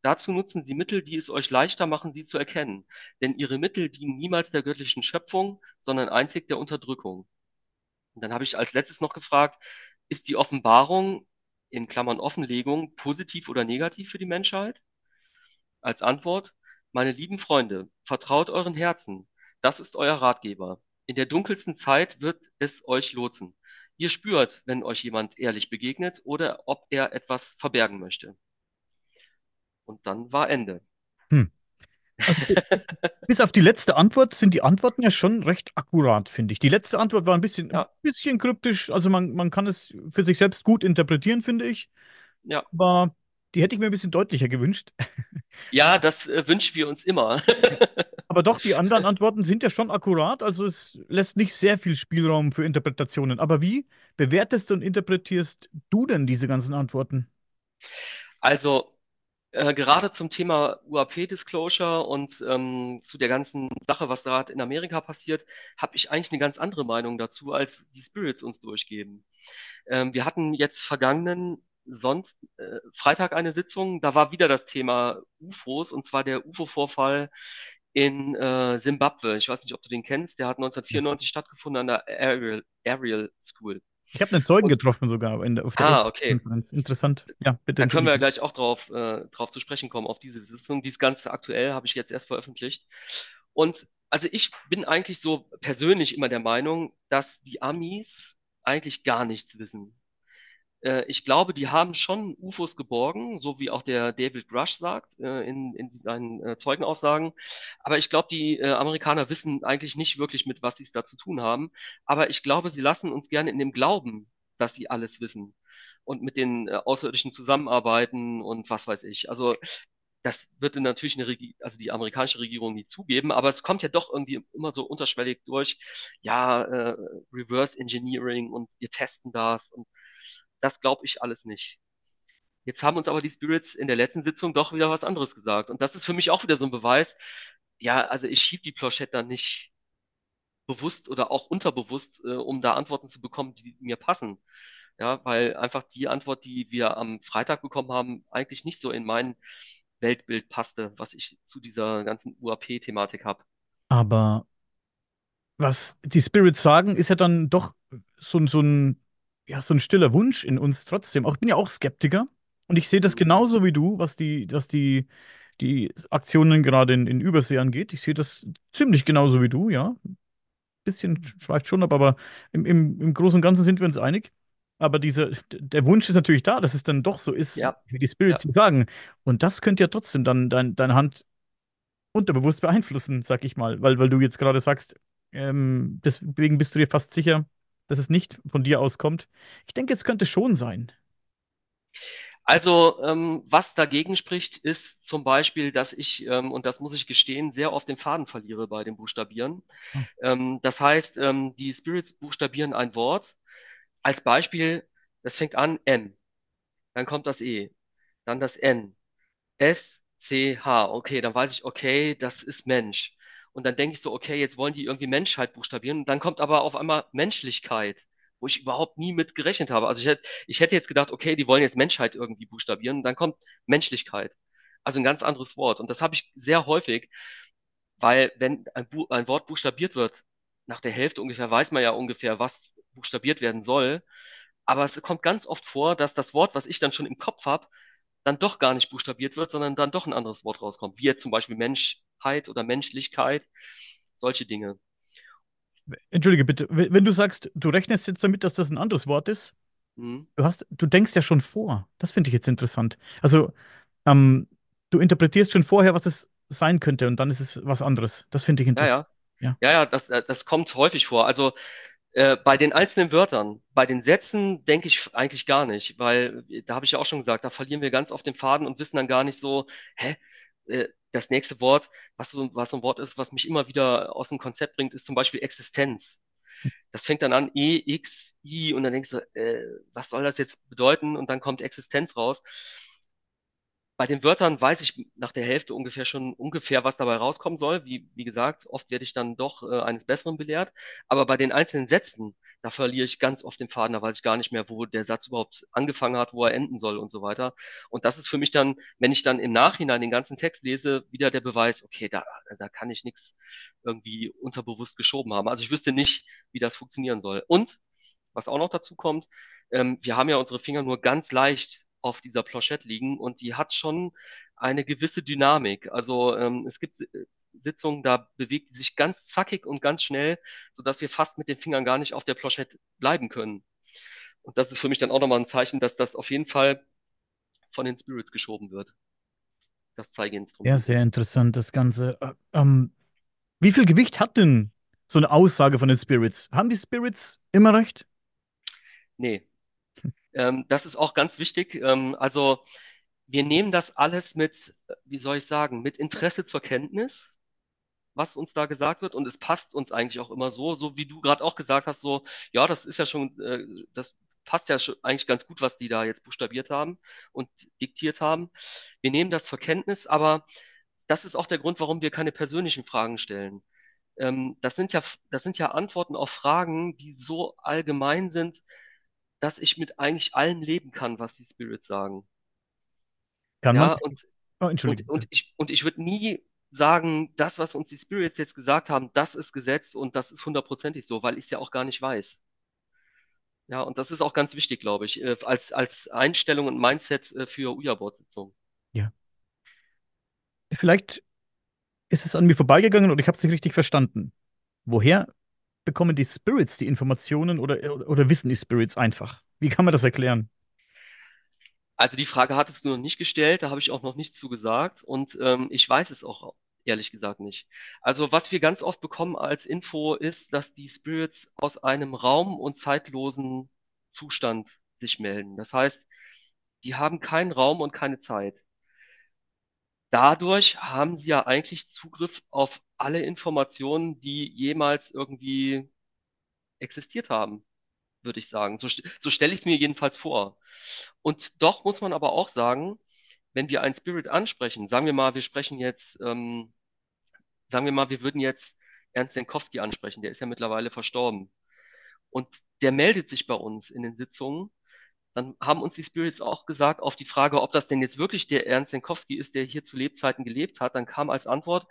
Dazu nutzen sie Mittel, die es euch leichter machen, sie zu erkennen. Denn ihre Mittel dienen niemals der göttlichen Schöpfung, sondern einzig der Unterdrückung. Und dann habe ich als letztes noch gefragt, ist die Offenbarung in Klammern Offenlegung positiv oder negativ für die Menschheit? Als Antwort, meine lieben Freunde, vertraut euren Herzen. Das ist euer Ratgeber. In der dunkelsten Zeit wird es euch lotsen. Ihr spürt, wenn euch jemand ehrlich begegnet oder ob er etwas verbergen möchte. Und dann war Ende. Hm. Also, <laughs> bis auf die letzte Antwort sind die Antworten ja schon recht akkurat, finde ich. Die letzte Antwort war ein bisschen, ja. ein bisschen kryptisch. Also man, man kann es für sich selbst gut interpretieren, finde ich. Ja. Aber die hätte ich mir ein bisschen deutlicher gewünscht. <laughs> Ja, das äh, wünschen wir uns immer. <laughs> Aber doch, die anderen Antworten sind ja schon akkurat, also es lässt nicht sehr viel Spielraum für Interpretationen. Aber wie bewertest und interpretierst du denn diese ganzen Antworten? Also, äh, gerade zum Thema UAP-Disclosure und ähm, zu der ganzen Sache, was gerade in Amerika passiert, habe ich eigentlich eine ganz andere Meinung dazu, als die Spirits uns durchgeben. Ähm, wir hatten jetzt vergangenen Sonnt, äh, Freitag eine Sitzung, da war wieder das Thema UFOs und zwar der UFO-Vorfall in äh, Simbabwe. Ich weiß nicht, ob du den kennst. Der hat 1994 stattgefunden an der Ariel, Ariel School. Ich habe einen Zeugen und, getroffen sogar in der, auf der ah, okay. Konferenz. Interessant. Ja, bitte. Dann können wir ja gleich auch drauf, äh, drauf zu sprechen kommen, auf diese Sitzung. Die ist ganz aktuell, habe ich jetzt erst veröffentlicht. Und also ich bin eigentlich so persönlich immer der Meinung, dass die Amis eigentlich gar nichts wissen ich glaube, die haben schon UFOs geborgen, so wie auch der David Rush sagt äh, in, in seinen äh, Zeugenaussagen. Aber ich glaube, die äh, Amerikaner wissen eigentlich nicht wirklich, mit was sie es da zu tun haben. Aber ich glaube, sie lassen uns gerne in dem Glauben, dass sie alles wissen und mit den äh, Außerirdischen zusammenarbeiten und was weiß ich. Also das wird natürlich eine Regi also die amerikanische Regierung nie zugeben, aber es kommt ja doch irgendwie immer so unterschwellig durch, ja, äh, Reverse Engineering und wir testen das und das glaube ich alles nicht. Jetzt haben uns aber die Spirits in der letzten Sitzung doch wieder was anderes gesagt. Und das ist für mich auch wieder so ein Beweis, ja, also ich schieb die Plochette dann nicht bewusst oder auch unterbewusst, äh, um da Antworten zu bekommen, die mir passen. Ja, weil einfach die Antwort, die wir am Freitag bekommen haben, eigentlich nicht so in mein Weltbild passte, was ich zu dieser ganzen UAP-Thematik habe. Aber was die Spirits sagen, ist ja dann doch so, so ein, ja, so ein stiller Wunsch in uns trotzdem. Auch ich bin ja auch Skeptiker und ich sehe das Mhm. genauso wie du, was die, was die, die Aktionen gerade in, in Übersee angeht. Ich sehe das ziemlich genauso wie du, ja. Bisschen schweift schon ab, aber im, im, im Großen und Ganzen sind wir uns einig. Aber dieser, der Wunsch ist natürlich da, dass es dann doch so ist, Ja, wie die Spirits ja. sagen. Und das könnte ja trotzdem dann dein, deine Hand unterbewusst beeinflussen, sag ich mal, weil, weil du jetzt gerade sagst, ähm, deswegen bist du dir fast sicher, dass es nicht von dir auskommt. Ich denke, es könnte schon sein. Also, ähm, was dagegen spricht, ist zum Beispiel, dass ich, ähm, und das muss ich gestehen, sehr oft den Faden verliere bei dem Buchstabieren. Ah, Ähm, das heißt, ähm, die Spirits buchstabieren ein Wort. Als Beispiel, das fängt an M, dann kommt das E, dann das N, S, C, H. Okay, dann weiß ich, okay, das ist Mensch. Und dann denke ich so, okay, jetzt wollen die irgendwie Menschheit buchstabieren. Und dann kommt aber auf einmal Menschlichkeit, wo ich überhaupt nie mit gerechnet habe. Also ich hätte, ich hätte jetzt gedacht, okay, die wollen jetzt Menschheit irgendwie buchstabieren. Und dann kommt Menschlichkeit. Also ein ganz anderes Wort. Und das habe ich sehr häufig, weil wenn ein, Bu ein Wort buchstabiert wird, nach der Hälfte ungefähr weiß man ja ungefähr, was buchstabiert werden soll. Aber es kommt ganz oft vor, dass das Wort, was ich dann schon im Kopf habe, dann doch gar nicht buchstabiert wird, sondern dann doch ein anderes Wort rauskommt. Wie jetzt zum Beispiel Menschheit oder Menschlichkeit, solche Dinge. Entschuldige bitte, wenn du sagst, du rechnest jetzt damit, dass das ein anderes Wort ist, Mhm. du hast, du denkst ja schon vor. Das finde ich jetzt interessant. Also, ähm, du interpretierst schon vorher, was es sein könnte, und dann ist es was anderes. Das finde ich Ja, interessant. ja. Ja. Ja, ja, das, äh, das kommt häufig vor. Also äh, bei den einzelnen Wörtern, bei den Sätzen denke ich eigentlich gar nicht, weil äh, da habe ich ja auch schon gesagt, da verlieren wir ganz oft den Faden und wissen dann gar nicht so, hä, äh, das nächste Wort, was so, was so ein Wort ist, was mich immer wieder aus dem Konzept bringt, ist zum Beispiel Existenz. Das fängt dann an, E, X, I, und dann denkst du, äh, was soll das jetzt bedeuten? Und dann kommt Existenz raus. Bei den Wörtern weiß ich nach der Hälfte ungefähr schon ungefähr, was dabei rauskommen soll. Wie, wie gesagt, oft werde ich dann doch äh, eines Besseren belehrt. Aber bei den einzelnen Sätzen, da verliere ich ganz oft den Faden. Da weiß ich gar nicht mehr, wo der Satz überhaupt angefangen hat, wo er enden soll und so weiter. Und das ist für mich dann, wenn ich dann im Nachhinein den ganzen Text lese, wieder der Beweis, okay, da, da kann ich nichts irgendwie unterbewusst geschoben haben. Also ich wüsste nicht, wie das funktionieren soll. Und was auch noch dazu kommt, ähm, wir haben ja unsere Finger nur ganz leicht auf dieser Planchette liegen und die hat schon eine gewisse Dynamik. Also ähm, es gibt äh, Sitzungen, da bewegt die sich ganz zackig und ganz schnell, sodass wir fast mit den Fingern gar nicht auf der Planchette bleiben können. Und das ist für mich dann auch nochmal ein Zeichen, dass das auf jeden Fall von den Spirits geschoben wird, das Ja, Zeigeinstrument. sehr interessant, das Ganze. Äh, ähm, wie viel Gewicht hat denn so eine Aussage von den Spirits? Haben die Spirits immer recht? Nee, ähm, das ist auch ganz wichtig. Ähm, also wir nehmen das alles mit, wie soll ich sagen, mit Interesse zur Kenntnis. was uns da gesagt wird und es passt uns eigentlich auch immer so, so wie du gerade auch gesagt hast, so, ja, das ist ja schon, äh, das passt ja schon eigentlich ganz gut, was die da jetzt buchstabiert haben und diktiert haben. Wir nehmen das zur Kenntnis, aber das ist auch der Grund, warum wir keine persönlichen Fragen stellen. Ähm, das sind ja, das sind ja Antworten auf Fragen, die so allgemein sind, dass ich mit eigentlich allem leben kann, was die Spirits sagen. Kann man? Ja, und Oh, entschuldige Und, und ich, und ich würde nie sagen, das, was uns die Spirits jetzt gesagt haben, das ist Gesetz und das ist hundertprozentig so, weil ich es ja auch gar nicht weiß. Ja, und das ist auch ganz wichtig, glaube ich, äh, als, als Einstellung und Mindset äh, für Uja-Board-Sitzungen. Ja. Vielleicht ist es an mir vorbeigegangen oder ich habe es nicht richtig verstanden. Woher bekommen die Spirits die Informationen oder, oder, wissen die Spirits einfach? Wie kann man das erklären? Also die Frage hattest du noch nicht gestellt, da habe ich auch noch nichts zu gesagt und ähm, ich weiß es auch ehrlich gesagt nicht. Also was wir ganz oft bekommen als Info ist, dass die Spirits aus einem raum- und zeitlosen Zustand sich melden. Das heißt, die haben keinen Raum und keine Zeit. Dadurch haben sie ja eigentlich Zugriff auf alle Informationen, die jemals irgendwie existiert haben, würde ich sagen. So, so stelle ich es mir jedenfalls vor. Und doch muss man aber auch sagen, wenn wir einen Spirit ansprechen, sagen wir mal, wir sprechen jetzt ähm, sagen wir mal, wir würden jetzt Ernst Jankowski ansprechen, der ist ja mittlerweile verstorben. Und der meldet sich bei uns in den Sitzungen. Dann haben uns die Spirits auch gesagt, auf die Frage, ob das denn jetzt wirklich der Ernst Jankowski ist, der hier zu Lebzeiten gelebt hat, dann kam als Antwort,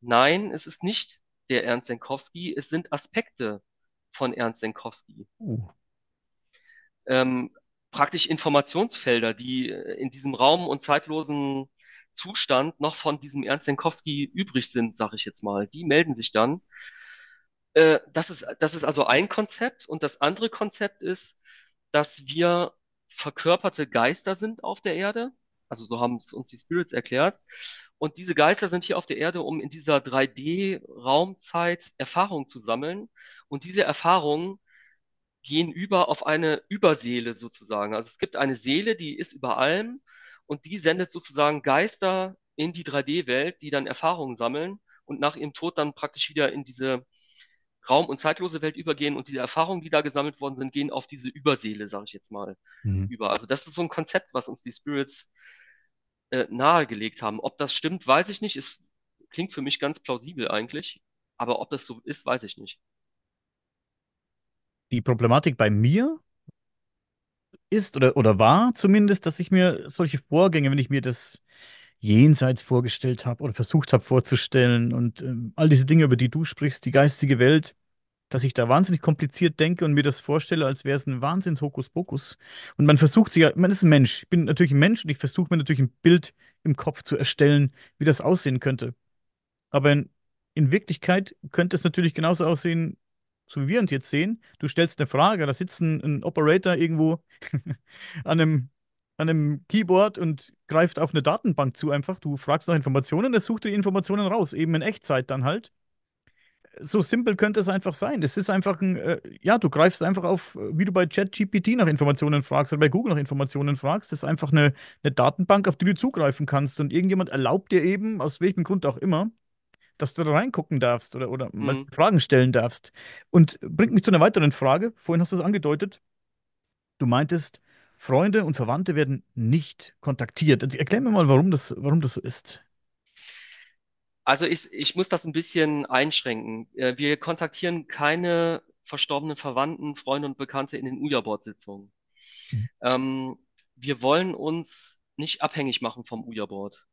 nein, es ist nicht der Ernst Jankowski, es sind Aspekte von Ernst Jankowski. Uh. Ähm, praktisch Informationsfelder, die in diesem Raum und zeitlosen Zustand noch von diesem Ernst Jankowski übrig sind, sage ich jetzt mal. Die melden sich dann. Äh, das ist, das ist also ein Konzept. Und das andere Konzept ist, dass wir verkörperte Geister sind auf der Erde. Also so haben es uns die Spirits erklärt. Und diese Geister sind hier auf der Erde, um in dieser 3D-Raumzeit Erfahrungen zu sammeln. Und diese Erfahrungen gehen über auf eine Überseele sozusagen. Also es gibt eine Seele, die ist über allem und die sendet sozusagen Geister in die 3D-Welt, die dann Erfahrungen sammeln und nach ihrem Tod dann praktisch wieder in diese Raum- und zeitlose Welt übergehen und diese Erfahrungen, die da gesammelt worden sind, gehen auf diese Überseele, sage ich jetzt mal, mhm. über. Also das ist so ein Konzept, was uns die Spirits äh, nahegelegt haben. Ob das stimmt, weiß ich nicht. Es klingt für mich ganz plausibel eigentlich, aber ob das so ist, weiß ich nicht. Die Problematik bei mir ist oder, oder war zumindest, dass ich mir solche Vorgänge, wenn ich mir das Jenseits vorgestellt habe oder versucht habe vorzustellen und ähm, all diese Dinge, über die du sprichst, die geistige Welt, dass ich da wahnsinnig kompliziert denke und mir das vorstelle, als wäre es ein Wahnsinns Hokuspokus. Und man versucht sich ja, man ist ein Mensch, ich bin natürlich ein Mensch und ich versuche mir natürlich ein Bild im Kopf zu erstellen, wie das aussehen könnte. Aber in, in Wirklichkeit könnte es natürlich genauso aussehen, so wie wir uns jetzt sehen, du stellst eine Frage, da sitzt ein, ein Operator irgendwo <laughs> an einem, an einem Keyboard und greift auf eine Datenbank zu einfach. Du fragst nach Informationen, er sucht die Informationen raus, eben in Echtzeit dann halt. So simpel könnte es einfach sein. Es ist einfach ein, äh, ja, du greifst einfach auf, wie du bei ChatGPT nach Informationen fragst oder bei Google nach Informationen fragst. Das ist einfach eine, eine Datenbank, auf die du zugreifen kannst. Und irgendjemand erlaubt dir eben, aus welchem Grund auch immer, dass du da reingucken darfst oder, oder mhm. mal Fragen stellen darfst. Und bringt mich zu einer weiteren Frage. Vorhin hast du es angedeutet. Du meintest, Freunde und Verwandte werden nicht kontaktiert. Also erklär mir mal, warum das, warum das so ist. Also ich, ich muss das ein bisschen einschränken. Äh, wir kontaktieren keine verstorbenen Verwandten, Freunde und Bekannte in den Uja-Board-Sitzungen. Mhm. Ähm, wir wollen uns nicht abhängig machen vom Uja-Board.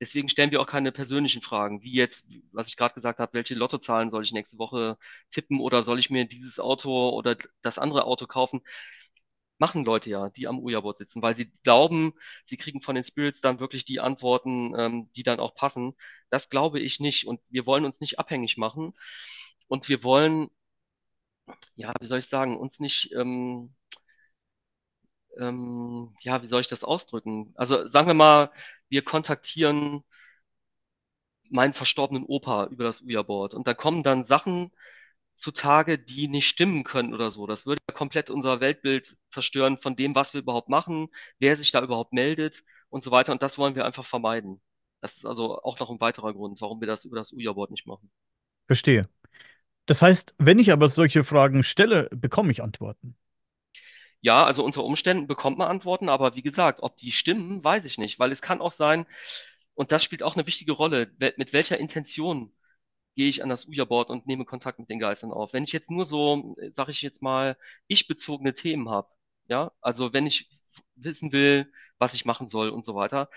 Deswegen stellen wir auch keine persönlichen Fragen, wie jetzt, was ich gerade gesagt habe, welche Lottozahlen soll ich nächste Woche tippen oder soll ich mir dieses Auto oder das andere Auto kaufen? Machen Leute ja, die am Uja-Board sitzen, weil sie glauben, sie kriegen von den Spirits dann wirklich die Antworten, ähm, die dann auch passen. Das glaube ich nicht und wir wollen uns nicht abhängig machen und wir wollen, ja, wie soll ich sagen, uns nicht ähm, ähm, ja, wie soll ich das ausdrücken? Also sagen wir mal, wir kontaktieren meinen verstorbenen Opa über das Uja-Board und da kommen dann Sachen zutage, die nicht stimmen können oder so. Das würde komplett unser Weltbild zerstören von dem, was wir überhaupt machen, wer sich da überhaupt meldet und so weiter. Und das wollen wir einfach vermeiden. Das ist also auch noch ein weiterer Grund, warum wir das über das Uja-Board nicht machen. Verstehe. Das heißt, wenn ich aber solche Fragen stelle, bekomme ich Antworten. Ja, also unter Umständen bekommt man Antworten, aber wie gesagt, ob die stimmen, weiß ich nicht, weil es kann auch sein, und das spielt auch eine wichtige Rolle, mit welcher Intention gehe ich an das Uja-Board und nehme Kontakt mit den Geistern auf. Wenn ich jetzt nur so, sage ich jetzt mal, ich-bezogene Themen habe, ja, also wenn ich wissen will, was ich machen soll und so weiter,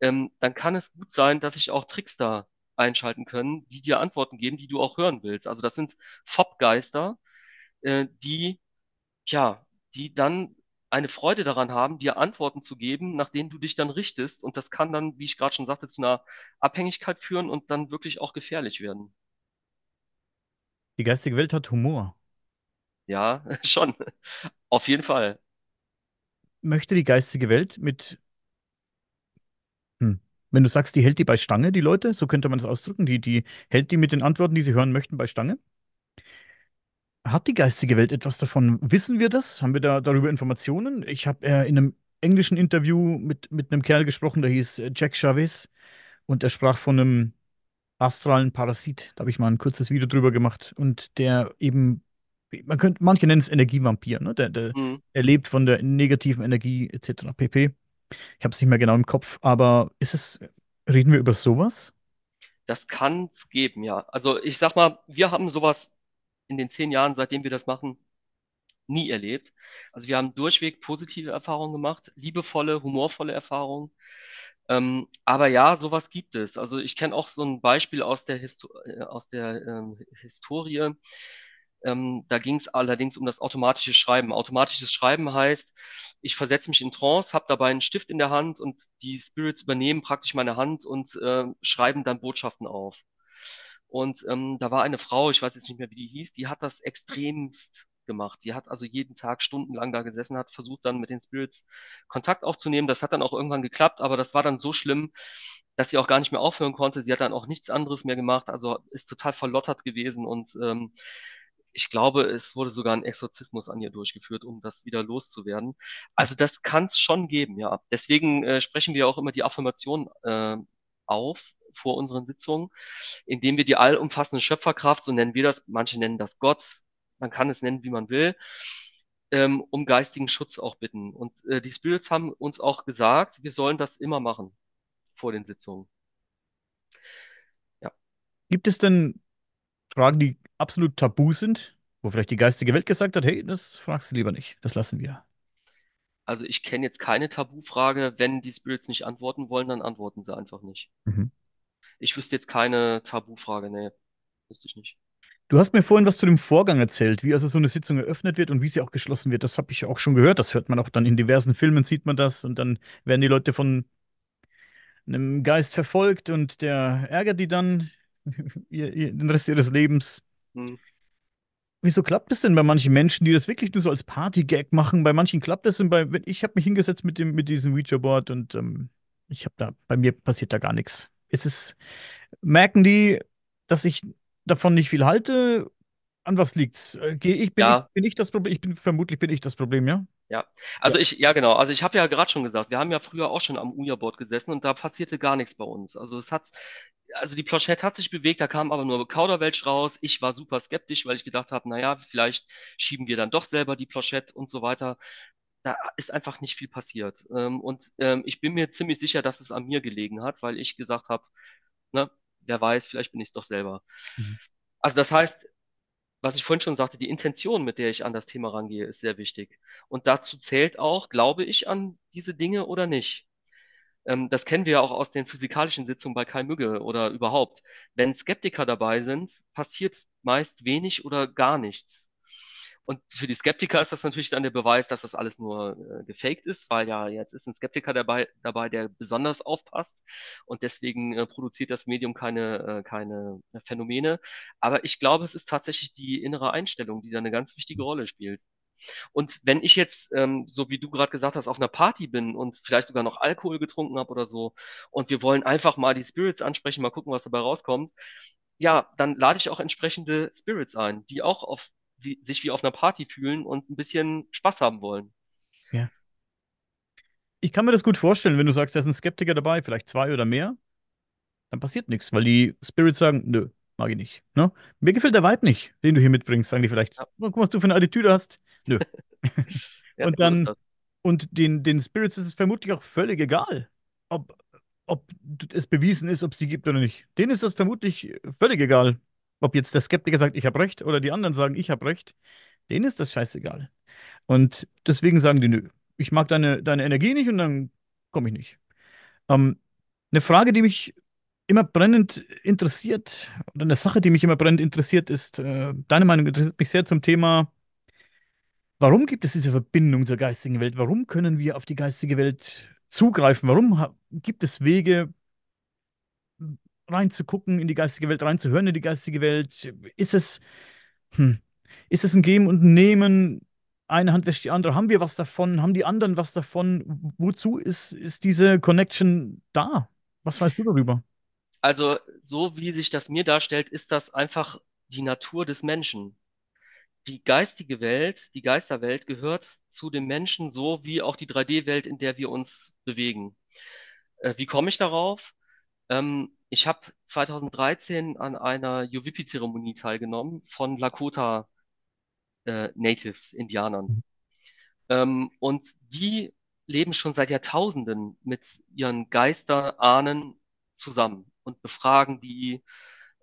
ähm, dann kann es gut sein, dass ich auch Trickster einschalten können, die dir Antworten geben, die du auch hören willst. Also das sind FOB-Geister, äh, die ja die dann eine Freude daran haben, dir Antworten zu geben, nach denen du dich dann richtest. Und das kann dann, wie ich gerade schon sagte, zu einer Abhängigkeit führen und dann wirklich auch gefährlich werden. Die geistige Welt hat Humor. Ja, <laughs> schon. Auf jeden Fall. Möchte die geistige Welt mit, hm. wenn du sagst, die hält die bei Stange, die Leute, so könnte man das ausdrücken, die, die hält die mit den Antworten, die sie hören möchten, bei Stange? Hat die geistige Welt etwas davon? Wissen wir das? Haben wir da darüber Informationen? Ich habe äh, in einem englischen Interview mit, mit einem Kerl gesprochen, der hieß äh, Jack Chavez und er sprach von einem astralen Parasit. Da habe ich mal ein kurzes Video drüber gemacht und der eben, man könnte, manche nennen es Energievampir, ne? Der, der, mhm. Er lebt von der negativen Energie etc. pp. Ich habe es nicht mehr genau im Kopf, aber ist es, reden wir über sowas? Das kann es geben, ja. Also ich sag mal, wir haben sowas in den zehn Jahren, seitdem wir das machen, nie erlebt. Also wir haben durchweg positive Erfahrungen gemacht, liebevolle, humorvolle Erfahrungen. Ähm, aber ja, sowas gibt es. Also ich kenne auch so ein Beispiel aus der, Histo äh, aus der ähm, Historie. Ähm, da ging es allerdings um das automatische Schreiben. Automatisches Schreiben heißt, ich versetze mich in Trance, habe dabei einen Stift in der Hand und die Spirits übernehmen praktisch meine Hand und äh, schreiben dann Botschaften auf. Und ähm, da war eine Frau, ich weiß jetzt nicht mehr, wie die hieß, die hat das extremst gemacht. Die hat also jeden Tag stundenlang da gesessen, hat versucht dann mit den Spirits Kontakt aufzunehmen. Das hat dann auch irgendwann geklappt, aber das war dann so schlimm, dass sie auch gar nicht mehr aufhören konnte. Sie hat dann auch nichts anderes mehr gemacht, also ist total verlottert gewesen und ähm, ich glaube, es wurde sogar ein Exorzismus an ihr durchgeführt, um das wieder loszuwerden. Also das kann es schon geben, ja. Deswegen äh, sprechen wir auch immer die Affirmation äh, auf vor unseren Sitzungen, indem wir die allumfassende Schöpferkraft, so nennen wir das, manche nennen das Gott, man kann es nennen, wie man will, ähm, um geistigen Schutz auch bitten. Und äh, die Spirits haben uns auch gesagt, wir sollen das immer machen vor den Sitzungen. Ja. Gibt es denn Fragen, die absolut tabu sind, wo vielleicht die geistige Welt gesagt hat, hey, das fragst du lieber nicht, das lassen wir? Also ich kenne jetzt keine Tabufrage. Wenn die Spirits nicht antworten wollen, dann antworten sie einfach nicht. Mhm. Ich wüsste jetzt keine Tabufrage, nee, wüsste ich nicht. Du hast mir vorhin was zu dem Vorgang erzählt, wie also so eine Sitzung eröffnet wird und wie sie auch geschlossen wird. Das habe ich auch schon gehört. Das hört man auch dann in diversen Filmen, sieht man das. Und dann werden die Leute von einem Geist verfolgt und der ärgert die dann <laughs> den Rest ihres Lebens. Hm. Wieso klappt es denn bei manchen Menschen, die das wirklich nur so als Party-Gag machen? Bei manchen klappt es und bei, ich habe mich hingesetzt mit, dem, mit diesem Ouija-Board und ähm, ich habe da, bei mir passiert da gar nichts. Ist es, merken die, dass ich davon nicht viel halte. An was liegt's? Äh, Gehe ich, bin, Ja, ich, bin ich das Problem? Ich bin, vermutlich bin ich das Problem, ja? ja. Also Ja. ich, ja genau. Also ich habe ja gerade schon gesagt, wir haben ja früher auch schon am Ouija-Board gesessen und da passierte gar nichts bei uns. Also es hat, also die Planchette hat sich bewegt, da kam aber nur Kauderwelsch raus. Ich war super skeptisch, weil ich gedacht habe, naja, vielleicht schieben wir dann doch selber die Planchette und so weiter. Da ist einfach nicht viel passiert. Ähm, und ähm, ich bin mir ziemlich sicher, dass es an mir gelegen hat, weil ich gesagt habe, ne, wer weiß, vielleicht bin ich es doch selber. Mhm. Also das heißt, was ich vorhin schon sagte, die Intention, mit der ich an das Thema rangehe, ist sehr wichtig. Und dazu zählt auch, glaube ich an diese Dinge oder nicht. Ähm, das kennen wir ja auch aus den physikalischen Sitzungen bei Kai Mügge oder überhaupt. Wenn Skeptiker dabei sind, passiert meist wenig oder gar nichts. Und für die Skeptiker ist das natürlich dann der Beweis, dass das alles nur äh, gefaked ist, weil ja jetzt ist ein Skeptiker dabei, dabei der besonders aufpasst und deswegen äh, produziert das Medium keine, äh, keine Phänomene. Aber ich glaube, es ist tatsächlich die innere Einstellung, die da eine ganz wichtige Rolle spielt. Und wenn ich jetzt, ähm, so wie du gerade gesagt hast, auf einer Party bin und vielleicht sogar noch Alkohol getrunken habe oder so, und wir wollen einfach mal die Spirits ansprechen, mal gucken, was dabei rauskommt, ja, dann lade ich auch entsprechende Spirits ein, die auch auf wie, sich wie auf einer Party fühlen und ein bisschen Spaß haben wollen. Ja. Ich kann mir das gut vorstellen, wenn du sagst, da ist ein Skeptiker dabei, vielleicht zwei oder mehr, dann passiert nichts, weil die Spirits sagen, nö, mag ich nicht. Ne? Mir gefällt der Vibe nicht, den du hier mitbringst, sagen die vielleicht. Ja. Guck, was du für eine Attitüde hast. Nö. <laughs> ja, und dann, und den, den Spirits ist es vermutlich auch völlig egal, ob, ob es bewiesen ist, ob es die gibt oder nicht. Denen ist das vermutlich völlig egal. Ob jetzt der Skeptiker sagt, ich habe recht, oder die anderen sagen, ich habe recht, denen ist das scheißegal. Und deswegen sagen die, nö, ich mag deine, deine Energie nicht und dann komme ich nicht. Ähm, eine Frage, die mich immer brennend interessiert, oder eine Sache, die mich immer brennend interessiert, ist, äh, deine Meinung interessiert mich sehr zum Thema, warum gibt es diese Verbindung zur geistigen Welt? Warum können wir auf die geistige Welt zugreifen? Warum gibt es Wege, reinzugucken, in die geistige Welt reinzuhören, in die geistige Welt? Ist es, hm, ist es ein Geben und Nehmen? Eine Hand wäscht die andere. Haben wir was davon? Haben die anderen was davon? Wozu ist, ist diese Connection da? Was weißt du darüber? Also, so wie sich das mir darstellt, ist das einfach die Natur des Menschen. Die geistige Welt, die Geisterwelt gehört zu dem Menschen so wie auch die 3D-Welt, in der wir uns bewegen. Äh, wie komme ich darauf? Ähm, ich habe 2013 an einer Yuwipi-Zeremonie teilgenommen von Lakota äh, Natives, Indianern. Ähm, und die leben schon seit Jahrtausenden mit ihren Geisterahnen zusammen. und befragen die,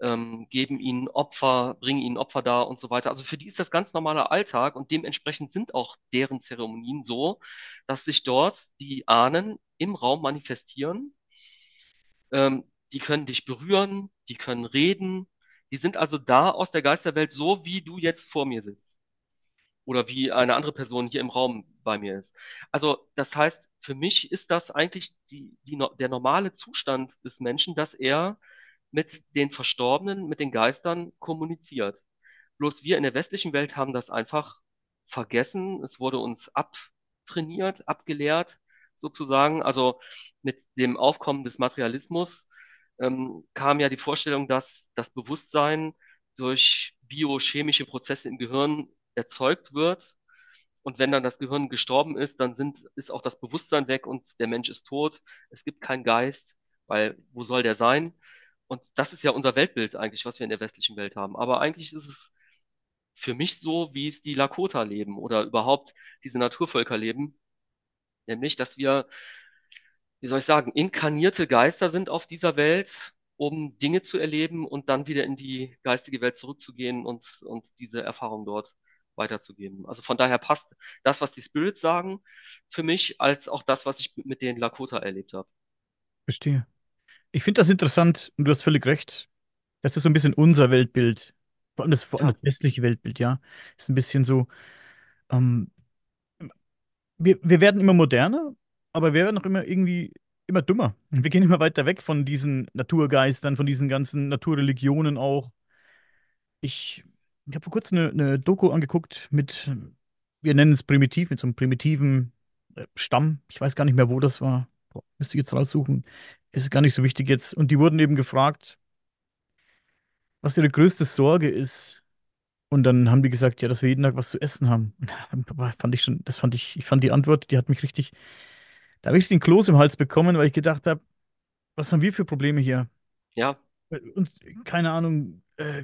ähm, geben ihnen Opfer, bringen ihnen Opfer dar und so weiter. Also für die ist das ganz normaler Alltag und dementsprechend sind auch deren Zeremonien so, dass sich dort die Ahnen im Raum manifestieren. Ähm, die können dich berühren, die können reden, die sind also da aus der Geisterwelt, so wie du jetzt vor mir sitzt. Oder wie eine andere Person hier im Raum bei mir ist. Also, das heißt, für mich ist das eigentlich die, die, der normale Zustand des Menschen, dass er mit den Verstorbenen, mit den Geistern kommuniziert. Bloß wir in der westlichen Welt haben das einfach vergessen. Es wurde uns abtrainiert, abgelehrt, sozusagen. Also mit dem Aufkommen des Materialismus ähm, kam ja die Vorstellung, dass das Bewusstsein durch biochemische Prozesse im Gehirn erzeugt wird. Und wenn dann das Gehirn gestorben ist, dann sind, ist auch das Bewusstsein weg und der Mensch ist tot. Es gibt keinen Geist, weil wo soll der sein? Und das ist ja unser Weltbild eigentlich, was wir in der westlichen Welt haben. Aber eigentlich ist es für mich so, wie es die Lakota leben oder überhaupt diese Naturvölker leben. Nämlich, dass wir, wie soll ich sagen, inkarnierte Geister sind auf dieser Welt, um Dinge zu erleben und dann wieder in die geistige Welt zurückzugehen und, und diese Erfahrung dort weiterzugeben. Also von daher passt das, was die Spirits sagen, für mich, als auch das, was ich mit den Lakota erlebt habe. Verstehe. Ich finde das interessant und du hast völlig recht. Das ist so ein bisschen unser Weltbild. Vor allem das, vor allem Ja, das westliche Weltbild, ja. Ist ein bisschen so, ähm, wir, wir werden immer moderner, aber wir werden auch immer irgendwie immer dümmer. Wir gehen immer weiter weg von diesen Naturgeistern, von diesen ganzen Naturreligionen auch. Ich, ich habe vor kurzem eine, eine Doku angeguckt mit, wir nennen es primitiv, mit so einem primitiven äh, Stamm. Ich weiß gar nicht mehr, wo das war. Boah, müsste ich jetzt raussuchen. Ist gar nicht so wichtig jetzt. Und die wurden eben gefragt, was ihre größte Sorge ist. Und dann haben die gesagt, ja, dass wir jeden Tag was zu essen haben. Und da fand ich schon, das fand ich, ich fand die Antwort, die hat mich richtig, da habe ich den Kloß im Hals bekommen, weil ich gedacht habe, was haben wir für Probleme hier? ja, Und keine Ahnung, äh,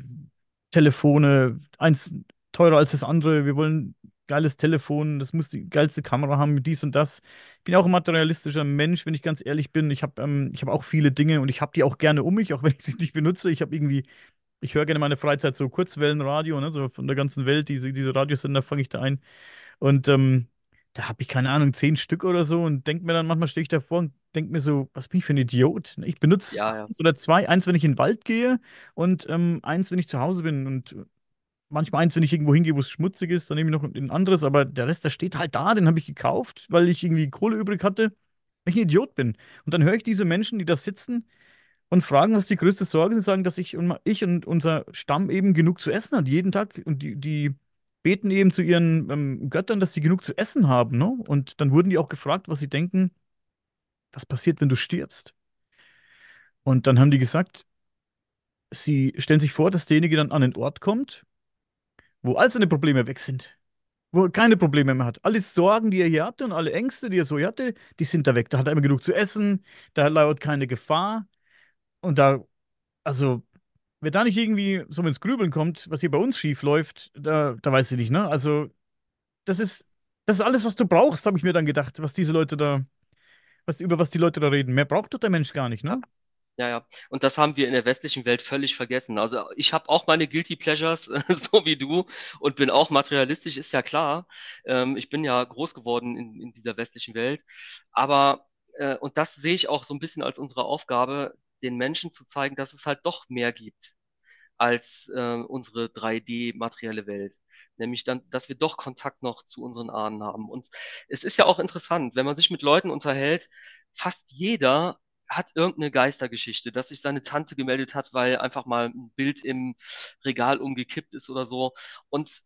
Telefone, eins teurer als das andere. Wir wollen geiles Telefon, das muss die geilste Kamera haben, dies und das. Ich bin auch ein materialistischer Mensch, wenn ich ganz ehrlich bin. Ich habe ähm, ich hab auch viele Dinge und ich habe die auch gerne um mich, auch wenn ich sie nicht benutze. Ich habe irgendwie, ich höre gerne in meiner Freizeit so Kurzwellenradio, ne, so von der ganzen Welt, diese, diese Radiosender fange ich da ein. Und ähm, da habe ich, keine Ahnung, zehn Stück oder so und denke mir dann, manchmal stehe ich davor und denke mir so, was bin ich für ein Idiot? Ich benutze ja, ja, eins oder zwei, eins, wenn ich in den Wald gehe und ähm, eins, wenn ich zu Hause bin und manchmal eins, wenn ich irgendwo hingehe, wo es schmutzig ist, dann nehme ich noch ein anderes, aber der Rest, der steht halt da, den habe ich gekauft, weil ich irgendwie Kohle übrig hatte, weil ich ein Idiot bin. Und dann höre ich diese Menschen, die da sitzen und fragen, was die größte Sorge ist, und sagen, dass ich und ich und unser Stamm eben genug zu essen hat, jeden Tag. Und die, die beten eben zu ihren ähm, Göttern, dass sie genug zu essen haben, ne? Und dann wurden die auch gefragt, was sie denken, was passiert, wenn du stirbst. Und dann haben die gesagt, sie stellen sich vor, dass derjenige dann an den Ort kommt, wo all seine Probleme weg sind. Wo er keine Probleme mehr hat. Alle Sorgen, die er hier hatte und alle Ängste, die er so hatte, die sind da weg. Da hat er immer genug zu essen, da lauert keine Gefahr. Und da, also, wer da nicht irgendwie so ins Grübeln kommt, was hier bei uns schief läuft, da, da weiß ich nicht, ne? Also, das ist, das ist alles, was du brauchst, habe ich mir dann gedacht, was diese Leute da, was, über was die Leute da reden. Mehr braucht doch der Mensch gar nicht, ne? Ja, ja. Und das haben wir in der westlichen Welt völlig vergessen. Also ich habe auch meine Guilty Pleasures, <laughs> so wie du, und bin auch materialistisch, ist ja klar. Ähm, ich bin ja groß geworden in, in dieser westlichen Welt. Aber, äh, und das sehe ich auch so ein bisschen als unsere Aufgabe, den Menschen zu zeigen, dass es halt doch mehr gibt als äh, unsere 3D-materielle Welt. Nämlich dann, dass wir doch Kontakt noch zu unseren Ahnen haben. Und es ist ja auch interessant, wenn man sich mit Leuten unterhält, fast jeder hat irgendeine Geistergeschichte, dass sich seine Tante gemeldet hat, weil einfach mal ein Bild im Regal umgekippt ist oder so. Und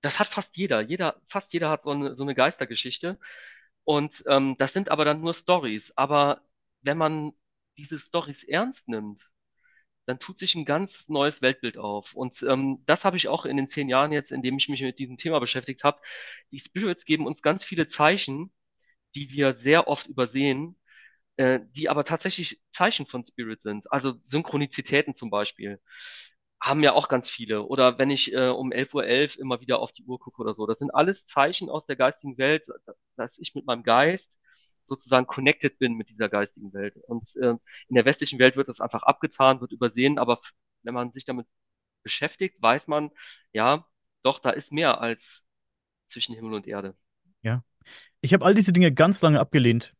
das hat fast jeder. Jeder, fast jeder hat so eine, so eine Geistergeschichte. Und ähm, das sind aber dann nur Stories. Aber wenn man diese Stories ernst nimmt, dann tut sich ein ganz neues Weltbild auf. Und ähm, das habe ich auch in den zehn Jahren jetzt, in dem ich mich mit diesem Thema beschäftigt habe. Die Spirits geben uns ganz viele Zeichen, die wir sehr oft übersehen äh, die aber tatsächlich Zeichen von Spirit sind. Also Synchronizitäten zum Beispiel haben ja auch ganz viele. Oder wenn ich äh, um 11.11 Uhr elf immer wieder auf die Uhr gucke oder so. Das sind alles Zeichen aus der geistigen Welt, dass ich mit meinem Geist sozusagen connected bin mit dieser geistigen Welt. Und äh, in der westlichen Welt wird das einfach abgetan, wird übersehen, aber wenn man sich damit beschäftigt, weiß man, ja, doch, da ist mehr als zwischen Himmel und Erde. Ja. Ich habe all diese Dinge ganz lange abgelehnt.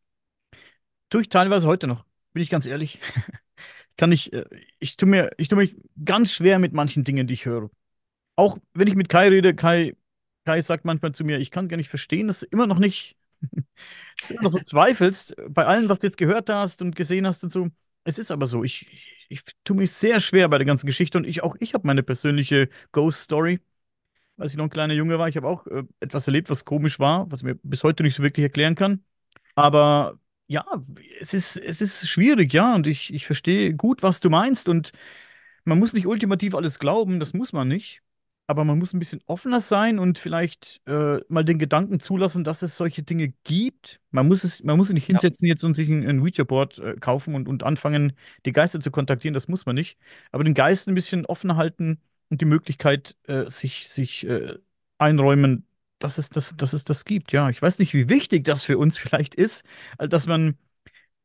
Tue ich teilweise heute noch, bin ich ganz ehrlich. <laughs> Kann ich, äh, ich tue mir, ich tue mich ganz schwer mit manchen Dingen, die ich höre. Auch wenn ich mit Kai rede, Kai, Kai sagt manchmal zu mir, ich kann gar nicht verstehen, dass immer noch nicht, <laughs> dass du noch so zweifelst bei allem, was du jetzt gehört hast und gesehen hast und so. Es ist aber so, ich, ich, ich tue mich sehr schwer bei der ganzen Geschichte und ich auch ich habe meine persönliche Ghost Story. Als ich noch ein kleiner Junge war, ich habe auch äh, etwas erlebt, was komisch war, was ich mir bis heute nicht so wirklich erklären kann. Aber ja, es ist, es ist schwierig, ja, und ich, ich verstehe gut, was du meinst. Und man muss nicht ultimativ alles glauben, das muss man nicht. Aber man muss ein bisschen offener sein und vielleicht äh, mal den Gedanken zulassen, dass es solche Dinge gibt. Man muss es, man muss sich nicht Ja, hinsetzen jetzt und sich ein, ein Ouija-Board äh, kaufen und, und anfangen, die Geister zu kontaktieren. Das muss man nicht. Aber den Geist ein bisschen offen halten und die Möglichkeit äh, sich, sich äh, einräumen, dass es das, dass es das gibt. Ja, ich weiß nicht, wie wichtig das für uns <laughs> vielleicht ist, äh, dass man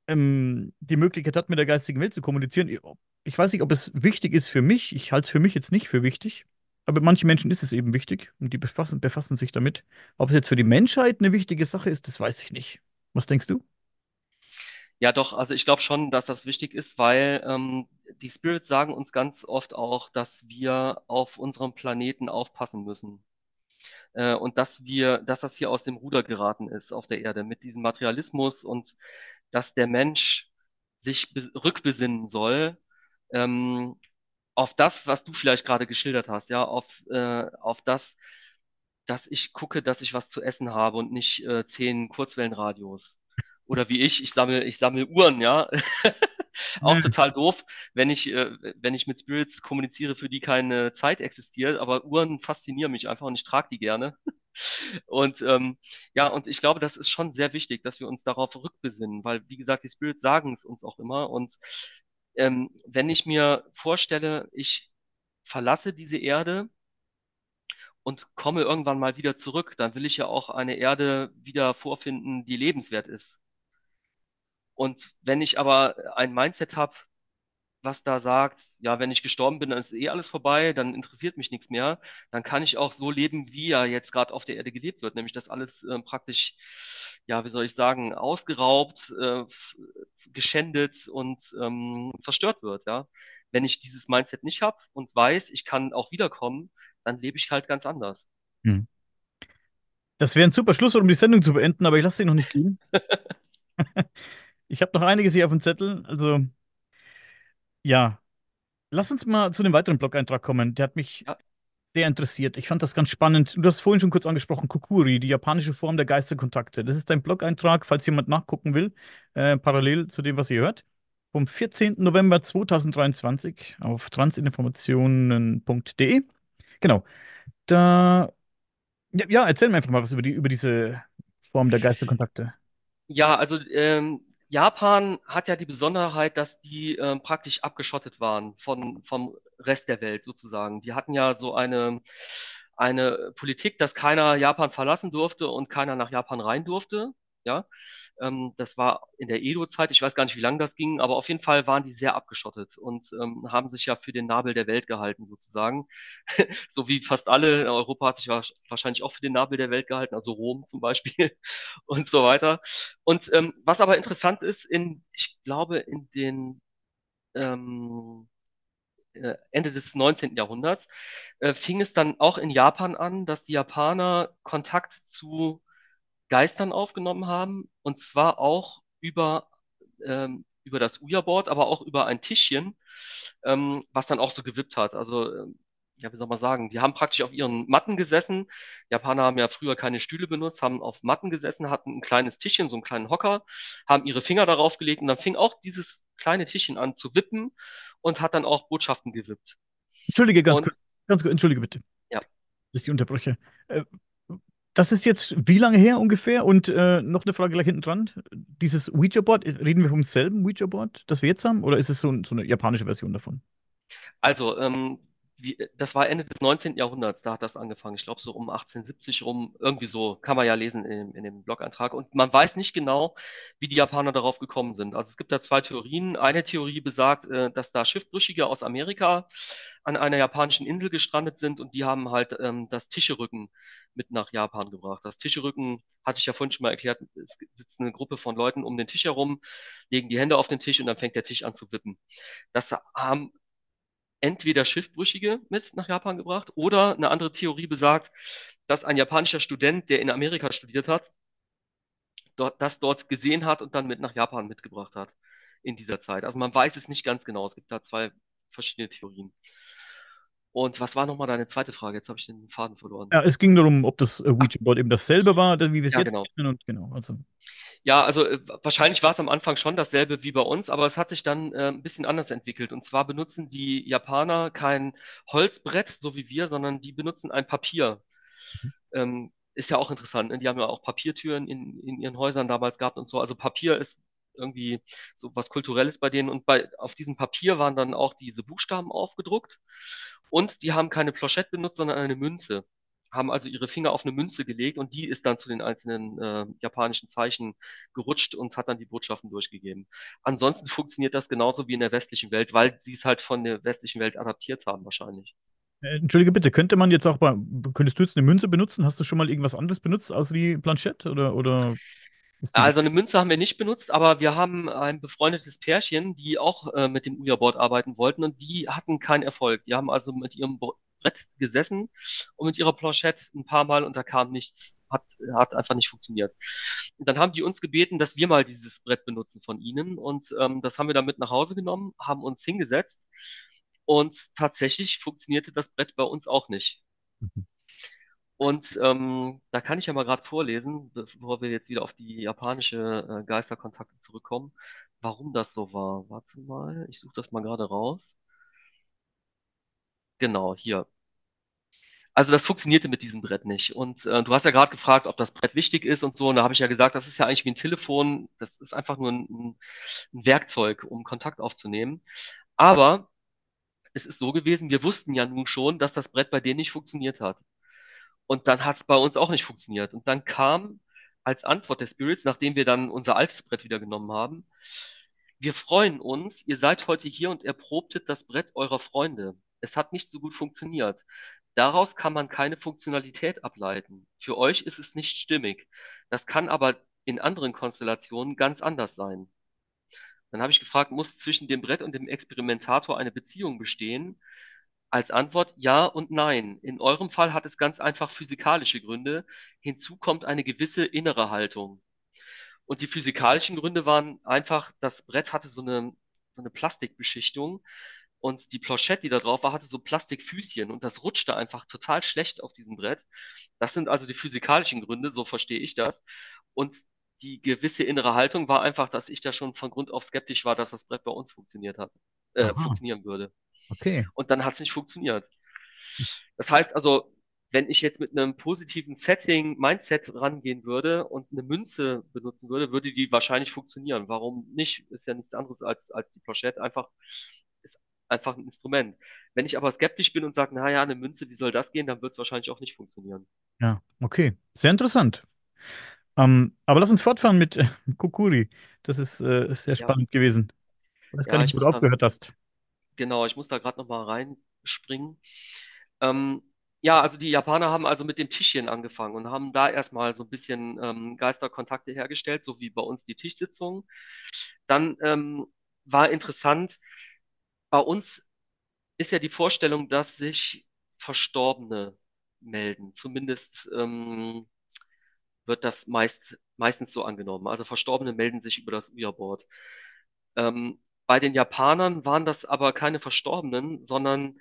ähm, die Möglichkeit hat, mit der geistigen Welt zu kommunizieren. Ich weiß nicht, ob es wichtig ist für mich. Ich halte es für mich jetzt nicht für wichtig. Aber manchen Menschen ist es eben wichtig und die befassen, befassen sich damit. Ob es jetzt für die Menschheit eine wichtige Sache ist, das weiß ich nicht. Was denkst du? ja, doch, also ich glaube schon, dass das wichtig ist, weil ähm, die Spirits sagen uns ganz oft auch, dass wir auf unserem Planeten aufpassen müssen. Äh, und dass wir, dass das hier aus dem Ruder geraten ist auf der Erde mit diesem Materialismus und dass der Mensch sich be- rückbesinnen soll, ähm, auf das, was du vielleicht gerade geschildert hast, ja, auf, äh, auf das, dass ich gucke, dass ich was zu essen habe und nicht äh, zehn Kurzwellenradios. Oder wie ich, ich sammle, ich sammle Uhren, ja. <laughs> Auch total doof, wenn ich, äh, wenn ich mit Spirits kommuniziere, für die keine Zeit existiert, aber Uhren faszinieren mich einfach und ich trage die gerne. <laughs> Und ähm, ja, und ich glaube, das ist schon sehr wichtig, dass wir uns darauf rückbesinnen, weil, wie gesagt, die Spirits sagen es uns auch immer. Und ähm, wenn ich mir vorstelle, ich verlasse diese Erde und komme irgendwann mal wieder zurück, dann will ich ja auch eine Erde wieder vorfinden, die lebenswert ist. Und wenn ich aber ein Mindset habe, was da sagt, ja, wenn ich gestorben bin, dann ist eh alles vorbei, dann interessiert mich nichts mehr, dann kann ich auch so leben, wie ja jetzt gerade auf der Erde gelebt wird, nämlich dass alles äh, praktisch, ja, wie soll ich sagen, ausgeraubt, äh, geschändet und ähm, zerstört wird, ja. Wenn ich dieses Mindset nicht habe und weiß, ich kann auch wiederkommen, dann lebe ich halt ganz anders. Hm. Das wäre ein super Schluss, um die Sendung zu beenden, aber ich lasse sie noch nicht gehen. <laughs> <laughs> Ich habe noch einiges hier auf dem Zettel. Also, ja, lass uns mal zu einem weiteren Blog-Eintrag kommen. Der hat mich Ja, sehr interessiert. Ich fand das ganz spannend. Du hast vorhin schon kurz angesprochen, Kukuri, die japanische Form der Geisterkontakte. Das ist ein Blog-Eintrag, falls jemand nachgucken will, äh, parallel zu dem, was ihr hört. Vom 14. November 2023 auf transinformationen.de. Genau. Da, ja, ja, erzähl mir einfach mal was über die, über diese Form der Geisterkontakte. Ja, also ähm, Japan hat ja die Besonderheit, dass die ähm, praktisch abgeschottet waren von, vom Rest der Welt sozusagen. Die hatten ja so eine, eine Politik, dass keiner Japan verlassen durfte und keiner nach Japan rein durfte. Ja, ähm, das war in der Edo-Zeit, ich weiß gar nicht, wie lange das ging, aber auf jeden Fall waren die sehr abgeschottet und ähm, haben sich ja für den Nabel der Welt gehalten sozusagen. <laughs> So wie fast alle. Europa hat sich wahrsch- wahrscheinlich auch für den Nabel der Welt gehalten, also Rom zum Beispiel <laughs> und so weiter. Und ähm, was aber interessant ist, in, ich glaube, in den ähm, äh, Ende des 19. Jahrhunderts äh, fing es dann auch in Japan an, dass die Japaner Kontakt zu Geistern aufgenommen haben, und zwar auch über, ähm, über das Ouija-Board, aber auch über ein Tischchen, ähm, was dann auch so gewippt hat. Also, ähm, ja, wie soll man sagen, die haben praktisch auf ihren Matten gesessen. Japaner haben ja früher keine Stühle benutzt, haben auf Matten gesessen, hatten ein kleines Tischchen, so einen kleinen Hocker, haben ihre Finger darauf gelegt und dann fing auch dieses kleine Tischchen an zu wippen und hat dann auch Botschaften gewippt. Entschuldige ganz Und kurz, ganz kurz, entschuldige bitte, ja, dass ich die unterbreche. Äh, das ist jetzt wie lange her ungefähr? Und äh, noch eine Frage gleich hinten dran. Dieses Ouija-Board, reden wir vom selben Ouija-Board, das wir jetzt haben? Oder ist es so, so eine japanische Version davon? also ähm, wie, das war Ende des 19. Jahrhunderts, da hat das angefangen. Ich glaube, so um 1870 rum, irgendwie so, kann man ja lesen in, in dem Blog-Eintrag. Und man weiß nicht genau, wie die Japaner darauf gekommen sind. Also es gibt da zwei Theorien. Eine Theorie besagt, äh, dass da Schiffbrüchige aus Amerika an einer japanischen Insel gestrandet sind und die haben halt ähm, das Tischerücken mit nach Japan gebracht. Das Tischerücken hatte ich ja vorhin schon mal erklärt, es sitzt eine Gruppe von Leuten um den Tisch herum, legen die Hände auf den Tisch und dann fängt der Tisch an zu wippen. Das haben entweder Schiffbrüchige mit nach Japan gebracht oder eine andere Theorie besagt, dass ein japanischer Student, der in Amerika studiert hat, dort, das dort gesehen hat und dann mit nach Japan mitgebracht hat in dieser Zeit. Also man weiß es nicht ganz genau. Es gibt da zwei verschiedene Theorien. Und was war nochmal deine zweite Frage? Jetzt habe ich den Faden verloren. Ja, es ging darum, ob das äh, Ouija Board eben dasselbe war, wie wir es Ja, jetzt genau. kennen. Und genau, also. Ja, also äh, wahrscheinlich war es am Anfang schon dasselbe wie bei uns, aber es hat sich dann äh, ein bisschen anders entwickelt. Und zwar benutzen die Japaner kein Holzbrett, so wie wir, sondern die benutzen ein Papier. Ähm, ist ja auch interessant. Ne? Die haben ja auch Papiertüren in, in ihren Häusern damals gehabt und so. Also Papier ist irgendwie so was Kulturelles bei denen. Und bei, auf diesem Papier waren dann auch diese Buchstaben aufgedruckt. Und die haben keine Plochette benutzt, sondern eine Münze. Haben also ihre Finger auf eine Münze gelegt und die ist dann zu den einzelnen äh, japanischen Zeichen gerutscht und hat dann die Botschaften durchgegeben. Ansonsten funktioniert das genauso wie in der westlichen Welt, weil sie es halt von der westlichen Welt adaptiert haben wahrscheinlich. Äh, Entschuldige bitte, könnte man jetzt auch bei, könntest du jetzt eine Münze benutzen? Hast du schon mal irgendwas anderes benutzt, außer die Planchette? Oder, oder <laughs> Also eine Münze haben wir nicht benutzt, aber wir haben ein befreundetes Pärchen, die auch äh, mit dem Ouija-Board arbeiten wollten und die hatten keinen Erfolg. Die haben also mit ihrem Brett gesessen und mit ihrer Planchette ein paar Mal und da kam nichts. Hat, hat einfach nicht funktioniert. Und dann haben die uns gebeten, dass wir mal dieses Brett benutzen von ihnen und ähm, das haben wir dann mit nach Hause genommen, haben uns hingesetzt und tatsächlich funktionierte das Brett bei uns auch nicht. Mhm. Und ähm, da kann ich ja mal gerade vorlesen, bevor wir jetzt wieder auf die japanische äh, Geisterkontakte zurückkommen, warum das so war. Warte mal, ich suche das mal gerade raus. Genau, hier. Also das funktionierte mit diesem Brett nicht. Und äh, du hast ja gerade gefragt, ob das Brett wichtig ist und so. Und da habe ich ja gesagt, das ist ja eigentlich wie ein Telefon. Das ist einfach nur ein, ein Werkzeug, um Kontakt aufzunehmen. Aber es ist so gewesen, wir wussten ja nun schon, dass das Brett bei denen nicht funktioniert hat. Und dann hat es bei uns auch nicht funktioniert. Und dann kam als Antwort der Spirits, nachdem wir dann unser altes Brett wieder genommen haben, wir freuen uns, ihr seid heute hier und erprobtet das Brett eurer Freunde. Es hat nicht so gut funktioniert. Daraus kann man keine Funktionalität ableiten. Für euch ist es nicht stimmig. Das kann aber in anderen Konstellationen ganz anders sein. Dann habe ich gefragt, muss zwischen dem Brett und dem Experimentator eine Beziehung bestehen? Als Antwort ja und nein. In eurem Fall hat es ganz einfach physikalische Gründe. Hinzu kommt eine gewisse innere Haltung. Und die physikalischen Gründe waren einfach, das Brett hatte so eine, so eine Plastikbeschichtung und die Planchette, die da drauf war, hatte so Plastikfüßchen und das rutschte einfach total schlecht auf diesem Brett. Das sind also die physikalischen Gründe, so verstehe ich das. Und die gewisse innere Haltung war einfach, dass ich da schon von Grund auf skeptisch war, dass das Brett bei uns funktioniert hat, äh, funktionieren würde. Okay. Und dann hat es nicht funktioniert. Das heißt also, wenn ich jetzt mit einem positiven Setting, Mindset rangehen würde und eine Münze benutzen würde, würde die wahrscheinlich funktionieren. Warum nicht? Ist ja nichts anderes als, als die Planchette. Einfach, ist einfach ein Instrument. Wenn ich aber skeptisch bin und sage, naja, eine Münze, wie soll das gehen, dann wird es wahrscheinlich auch nicht funktionieren. Ja, okay. Sehr interessant. Ähm, aber lass uns fortfahren mit äh, Kokuri. Das ist äh, sehr Ja, spannend gewesen. Ich weiß gar ja, nicht, ich wo du aufgehört hast. Genau, ich muss da gerade nochmal reinspringen. Ähm, ja, also die Japaner haben also mit dem Tischchen angefangen und haben da erstmal so ein bisschen ähm, Geisterkontakte hergestellt, so wie bei uns die Tischsitzung. Dann ähm, war interessant, bei uns ist ja die Vorstellung, dass sich Verstorbene melden. Zumindest ähm, wird das meist, meistens so angenommen. Also Verstorbene melden sich über das Ouija-Board. Ähm, bei den Japanern waren das aber keine Verstorbenen, sondern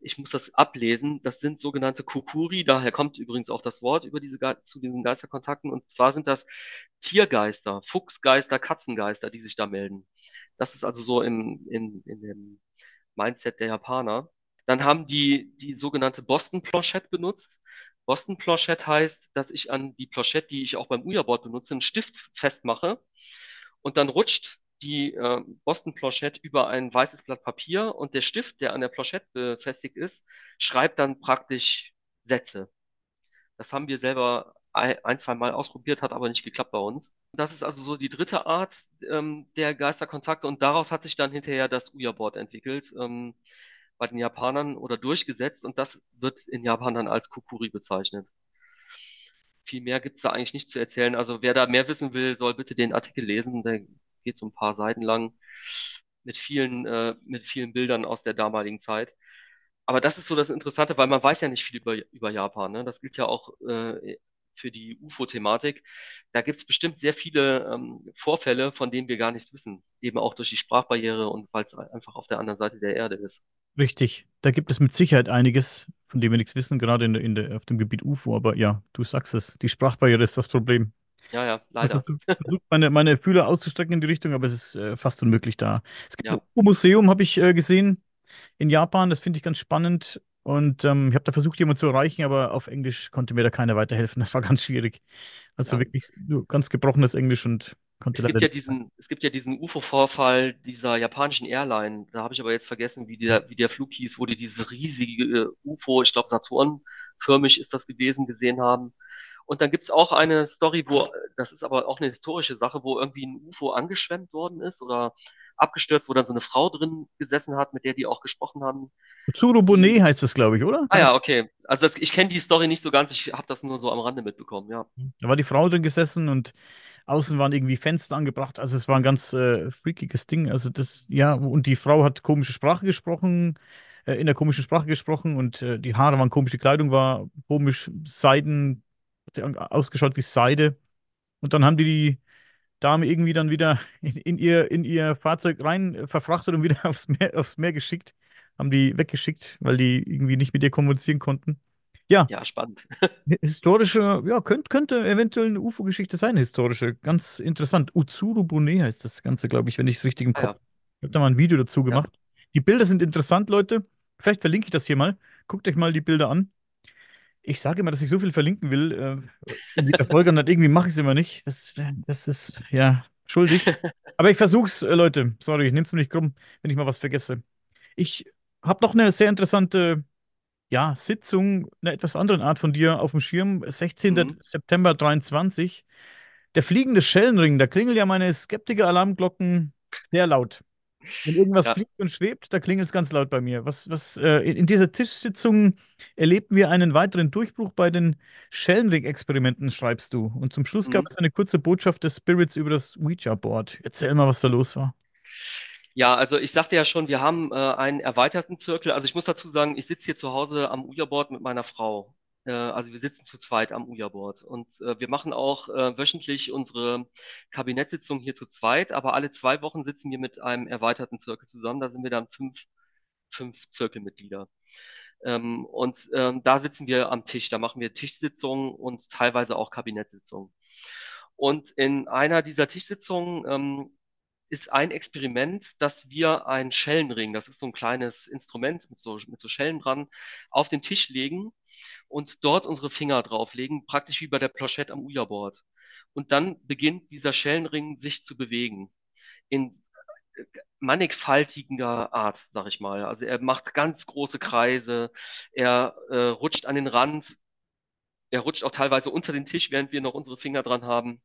ich muss das ablesen. Das sind sogenannte Kokuri. Daher kommt übrigens auch das Wort über diese, zu diesen Geisterkontakten. Und zwar sind das Tiergeister, Fuchsgeister, Katzengeister, die sich da melden. Das ist also so im, in, in dem Mindset der Japaner. Dann haben die die sogenannte Boston Planchette benutzt. Boston Planchette heißt, dass ich an die Planchette, die ich auch beim Ouija-Board benutze, einen Stift festmache und dann rutscht die äh, Boston Planchette über ein weißes Blatt Papier und der Stift, der an der Planchette befestigt ist, schreibt dann praktisch Sätze. Das haben wir selber ein, zwei Mal ausprobiert, hat aber nicht geklappt bei uns. Das ist also so die dritte Art ähm, der Geisterkontakte und daraus hat sich dann hinterher das Ouija-Board entwickelt ähm, bei den Japanern oder durchgesetzt und das wird in Japan dann als Kukuri bezeichnet. Viel mehr gibt es da eigentlich nicht zu erzählen. Also wer da mehr wissen will, soll bitte den Artikel lesen. Der geht so ein paar Seiten lang mit vielen, äh, mit vielen Bildern aus der damaligen Zeit. Aber das ist so das Interessante, weil man weiß ja nicht viel über, über Japan. Ne? Das gilt ja auch äh, für die UFO-Thematik. Da gibt es bestimmt sehr viele ähm, Vorfälle, von denen wir gar nichts wissen. Eben auch durch die Sprachbarriere und weil es einfach auf der anderen Seite der Erde ist. Richtig. Da gibt es mit Sicherheit einiges, von dem wir nichts wissen, gerade in in der, auf dem Gebiet UFO. Aber ja, du sagst es. Die Sprachbarriere ist das Problem. Ja, ja, leider. Ich versuche meine, meine Fühler auszustrecken in die Richtung, aber es ist äh, fast unmöglich da. Es gibt ja. ein UFO-Museum, habe ich äh, gesehen, in Japan. Das finde ich ganz spannend. Und ähm, ich habe da versucht, jemanden zu erreichen, aber auf Englisch konnte mir da keiner weiterhelfen. Das war ganz schwierig. Also ja. wirklich ganz gebrochenes Englisch und konnte es gibt ja diesen, Es gibt ja diesen UFO-Vorfall dieser japanischen Airline. Da habe ich aber jetzt vergessen, wie der, wie der Flug hieß, wo die diese riesige äh, UFO, ich glaube Saturn-förmig ist das gewesen, gesehen haben. Und dann gibt es auch eine Story, wo, das ist aber auch eine historische Sache, wo irgendwie ein UFO angeschwemmt worden ist oder abgestürzt, wo dann so eine Frau drin gesessen hat, mit der die auch gesprochen haben. Tsuru Bonet heißt das, glaube ich, oder? Ah ja, okay. Also das, ich kenne die Story nicht so ganz, ich habe das nur so am Rande mitbekommen, ja. Da war die Frau drin gesessen und außen waren irgendwie Fenster angebracht. Also es war ein ganz äh, freakiges Ding. Also das, ja, und die Frau hat komische Sprache gesprochen, äh, in der komischen Sprache gesprochen und äh, die Haare waren komisch, die Kleidung war komisch, Seiden, ausgeschaut wie Seide. Und dann haben die die Dame irgendwie dann wieder <laughs> in, in, ihr, in ihr Fahrzeug rein äh, verfrachtet und <laughs> wieder aufs Meer, aufs Meer geschickt. Haben die weggeschickt, weil die irgendwie nicht mit ihr kommunizieren konnten. Ja. Ja, spannend. Historische, ja, könnte, könnte eventuell eine UFO-Geschichte sein, historische. Ganz interessant. Utsuru Bune heißt das Ganze, glaube ich, wenn ich es richtig im ah, Kopf habe. Ja. Ich habe da mal ein Video dazu gemacht. Ja. Die Bilder sind interessant, Leute. Vielleicht verlinke ich das hier mal. Guckt euch mal die Bilder an. Ich sage immer, dass ich so viel verlinken will. Äh, in der Folge, und dann irgendwie mache ich es immer nicht. Das, das ist, ja, schuldig. Aber ich versuche es, äh, Leute. Sorry, ich nehme es mir nicht krumm, wenn ich mal was vergesse. Ich habe noch eine sehr interessante ja, Sitzung einer etwas anderen Art von dir auf dem Schirm. 16. Mhm. September 23. Der fliegende Schellenring, da klingeln ja meine Skeptiker-Alarmglocken sehr laut. Wenn irgendwas ja. fliegt und schwebt, da klingelt es ganz laut bei mir. Was, was, äh, in dieser Tischsitzung erlebten wir einen weiteren Durchbruch bei den Schellenring-Experimenten, schreibst du. Und zum Schluss mhm. gab es eine kurze Botschaft des Spirits über das Ouija-Board. Erzähl mal, was da los war. Ja, also ich sagte ja schon, wir haben äh, einen erweiterten Zirkel. Also ich muss dazu sagen, ich sitze hier zu Hause am Ouija-Board mit meiner Frau. Äh, also wir sitzen zu zweit am Ouija-Board. Und äh, wir machen auch äh, wöchentlich unsere Kabinettssitzung hier zu zweit, aber alle zwei Wochen sitzen wir mit einem erweiterten Zirkel zusammen. Da sind wir dann fünf, fünf Zirkelmitglieder. Ähm, und ähm, da sitzen wir am Tisch. Da machen wir Tischsitzungen und teilweise auch Kabinettssitzungen. Und in einer dieser Tischsitzungen ähm, ist ein Experiment, dass wir einen Schellenring, das ist so ein kleines Instrument mit so, mit so Schellen dran, auf den Tisch legen und dort unsere Finger drauflegen, praktisch wie bei der Planchette am Ouija-Board. Und dann beginnt dieser Schellenring sich zu bewegen. In äh, mannigfaltiger Art, sag ich mal. Also er macht ganz große Kreise, er äh, rutscht an den Rand, er rutscht auch teilweise unter den Tisch, während wir noch unsere Finger dran haben.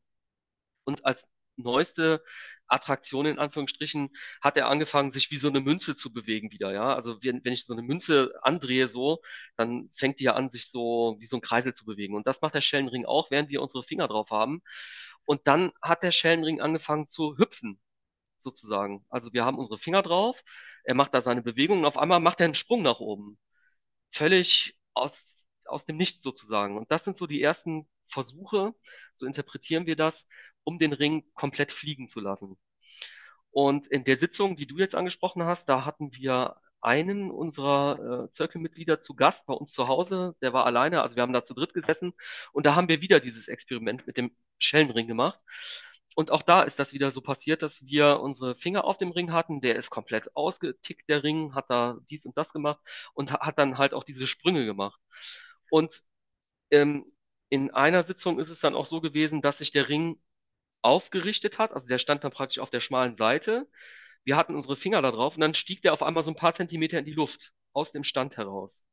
Und als neueste Attraktion in Anführungsstrichen hat er angefangen, sich wie so eine Münze zu bewegen wieder, ja. Also wenn, wenn ich so eine Münze andrehe so, dann fängt die ja an, sich so wie so ein Kreisel zu bewegen. Und das macht der Schellenring auch, während wir unsere Finger drauf haben. Und dann hat der Schellenring angefangen zu hüpfen, sozusagen. Also wir haben unsere Finger drauf, er macht da seine Bewegungen und auf einmal macht er einen Sprung nach oben. Völlig aus, aus dem Nichts sozusagen. Und das sind so die ersten Versuche, so interpretieren wir das, um den Ring komplett fliegen zu lassen. Und in der Sitzung, die du jetzt angesprochen hast, da hatten wir einen unserer äh, Zirkelmitglieder zu Gast bei uns zu Hause. Der war alleine, also wir haben da zu dritt gesessen und da haben wir wieder dieses Experiment mit dem Schellenring gemacht. Und auch da ist das wieder so passiert, dass wir unsere Finger auf dem Ring hatten. Der ist komplett ausgetickt, der Ring, hat da dies und das gemacht und hat dann halt auch diese Sprünge gemacht. Und ähm, in einer Sitzung ist es dann auch so gewesen, dass sich der Ring aufgerichtet hat. Also der stand dann praktisch auf der schmalen Seite. Wir hatten unsere Finger da drauf und dann stieg der auf einmal so ein paar Zentimeter in die Luft aus dem Stand heraus.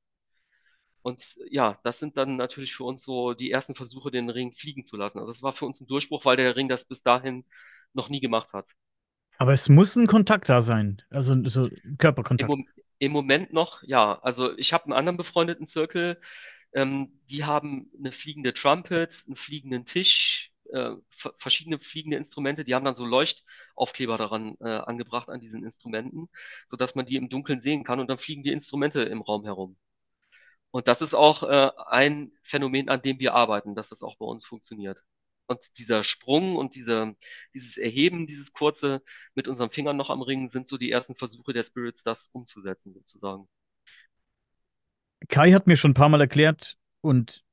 Und ja, das sind dann natürlich für uns so die ersten Versuche, den Ring fliegen zu lassen. Also es war für uns ein Durchbruch, weil der Ring das bis dahin noch nie gemacht hat. Aber es muss ein Kontakt da sein, also so Im, Körperkontakt. Mom- im Moment noch, ja. Also ich habe einen anderen befreundeten Zirkel, ähm, die haben eine fliegende Trumpet, einen fliegenden Tisch, äh, ver- verschiedene fliegende Instrumente. Die haben dann so Leuchtaufkleber daran äh, angebracht an diesen Instrumenten, sodass man die im Dunkeln sehen kann und dann fliegen die Instrumente im Raum herum. Und das ist auch äh, ein Phänomen, an dem wir arbeiten, dass das auch bei uns funktioniert. Und dieser Sprung und diese, dieses Erheben, dieses kurze mit unseren Fingern noch am Ring, sind so die ersten Versuche der Spirits, das umzusetzen, sozusagen. Kai hat mir schon ein paar Mal erklärt und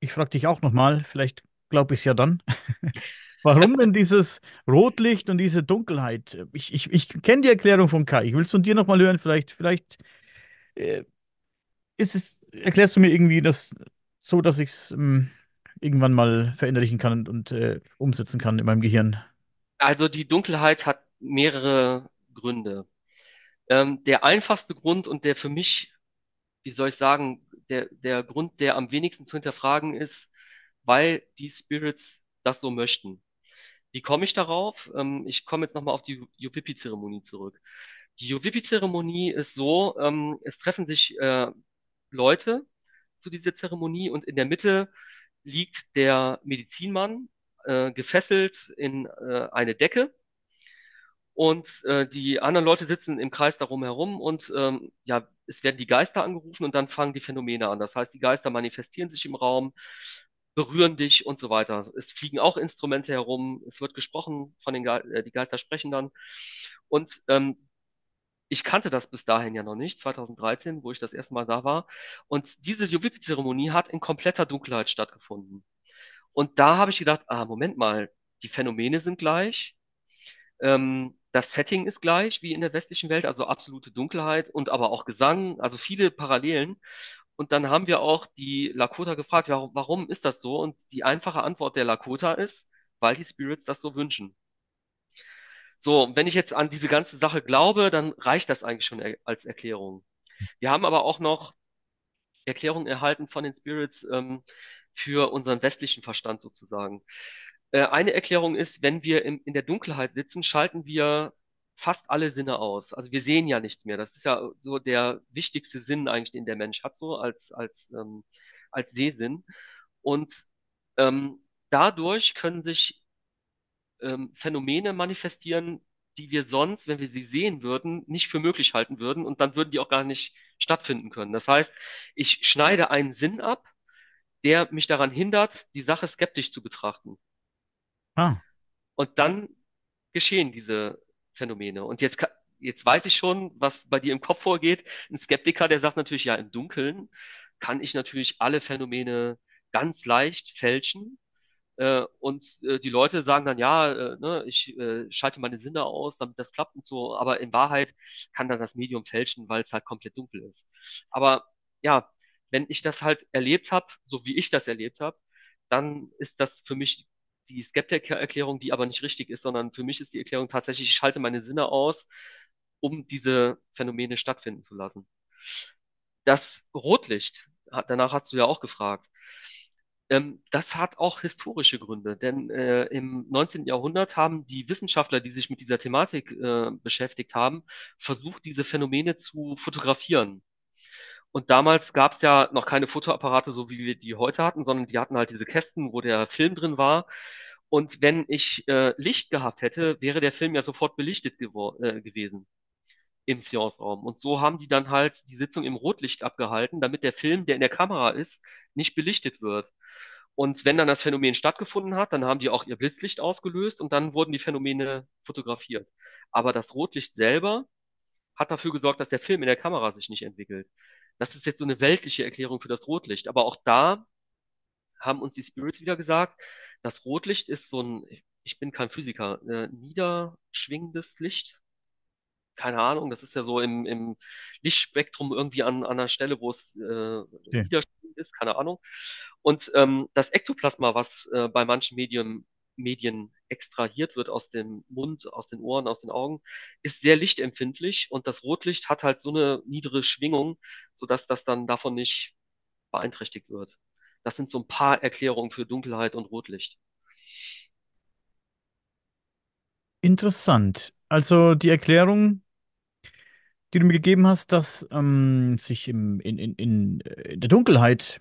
ich frage dich auch nochmal, vielleicht glaube ich es ja dann. <laughs> Warum denn dieses Rotlicht und diese Dunkelheit? Ich, ich, ich kenne die Erklärung von Kai. Ich will es von dir nochmal hören. Vielleicht, vielleicht äh, ist es, erklärst du mir irgendwie das so, dass ich es ähm, irgendwann mal verinnerlichen kann und, und äh, umsetzen kann in meinem Gehirn. Also die Dunkelheit hat mehrere Gründe. Ähm, der einfachste Grund und der für mich, wie soll ich sagen, der, der Grund, der am wenigsten zu hinterfragen ist, weil die Spirits das so möchten. Wie komme ich darauf? Ähm, ich komme jetzt nochmal auf die Yuvipi-Zeremonie zurück. Die Yuvipi-Zeremonie ist so, ähm, es treffen sich äh, Leute zu dieser Zeremonie und in der Mitte liegt der Medizinmann äh, gefesselt in äh, eine Decke und äh, die anderen Leute sitzen im Kreis darum herum und ähm, ja, es werden die Geister angerufen und dann fangen die Phänomene an. Das heißt, die Geister manifestieren sich im Raum, berühren dich und so weiter. Es fliegen auch Instrumente herum, es wird gesprochen von den Ge äh, die Geister sprechen dann. Und ähm, ich kannte das bis dahin ja noch nicht, 2013, wo ich das erste Mal da war. Und diese Juvipi-Zeremonie hat in kompletter Dunkelheit stattgefunden. Und da habe ich gedacht, ah, Moment mal, die Phänomene sind gleich, ähm, das Setting ist gleich wie in der westlichen Welt, also absolute Dunkelheit und aber auch Gesang, also viele Parallelen. Und dann haben wir auch die Lakota gefragt, warum, ist das so? Und die einfache Antwort der Lakota ist, weil die Spirits das so wünschen. So, wenn ich jetzt an diese ganze Sache glaube, dann reicht das eigentlich schon er als Erklärung. Wir haben aber auch noch Erklärungen erhalten von den Spirits ähm, für unseren westlichen Verstand sozusagen. Äh, eine Erklärung ist, wenn wir im, in der Dunkelheit sitzen, schalten wir fast alle Sinne aus. Also wir sehen ja nichts mehr. Das ist ja so der wichtigste Sinn eigentlich, den der Mensch hat, so als, als, ähm, als Sehsinn. Und ähm, dadurch können sich ähm, Phänomene manifestieren, die wir sonst, wenn wir sie sehen würden, nicht für möglich halten würden und dann würden die auch gar nicht stattfinden können. Das heißt, ich schneide einen Sinn ab, der mich daran hindert, die Sache skeptisch zu betrachten. Ah, Und dann geschehen diese Phänomene. Und jetzt, jetzt weiß ich schon, was bei dir im Kopf vorgeht. Ein Skeptiker, der sagt natürlich, ja, im Dunkeln kann ich natürlich alle Phänomene ganz leicht fälschen. Äh, und äh, die Leute sagen dann, ja, äh, ne, ich schalte meine Sinne aus, damit das klappt und so. Aber in Wahrheit kann dann das Medium fälschen, weil es halt komplett dunkel ist. Aber ja, wenn ich das halt erlebt habe, so wie ich das erlebt habe, dann ist das für mich die Skeptiker-Erklärung, die aber nicht richtig ist, sondern für mich ist die Erklärung tatsächlich, ich schalte meine Sinne aus, um diese Phänomene stattfinden zu lassen. Das Rotlicht, danach hast du ja auch gefragt, ähm, das hat auch historische Gründe, denn äh, im 19. Jahrhundert haben die Wissenschaftler, die sich mit dieser Thematik äh, beschäftigt haben, versucht, diese Phänomene zu fotografieren. Und damals gab es ja noch keine Fotoapparate, so wie wir die heute hatten, sondern die hatten halt diese Kästen, wo der Film drin war. Und wenn ich äh, Licht gehabt hätte, wäre der Film ja sofort belichtet äh, gewesen im Seance-Raum. Und so haben die dann halt die Sitzung im Rotlicht abgehalten, damit der Film, der in der Kamera ist, nicht belichtet wird. Und wenn dann das Phänomen stattgefunden hat, dann haben die auch ihr Blitzlicht ausgelöst und dann wurden die Phänomene fotografiert. Aber das Rotlicht selber hat dafür gesorgt, dass der Film in der Kamera sich nicht entwickelt. Das ist jetzt so eine weltliche Erklärung für das Rotlicht. Aber auch da haben uns die Spirits wieder gesagt, das Rotlicht ist so ein, ich bin kein Physiker, äh, niederschwingendes Licht. Keine Ahnung, das ist ja so im, im Lichtspektrum irgendwie an, an einer Stelle, wo es äh, okay. niederschwingend ist, keine Ahnung. Und ähm, das Ektoplasma, was äh, bei manchen Medien, Medien extrahiert wird aus dem Mund, aus den Ohren, aus den Augen, ist sehr lichtempfindlich und das Rotlicht hat halt so eine niedere Schwingung, sodass das dann davon nicht beeinträchtigt wird. Das sind so ein paar Erklärungen für Dunkelheit und Rotlicht. Interessant. Also die Erklärung, die du mir gegeben hast, dass ähm, sich im, in, in, in äh, der Dunkelheit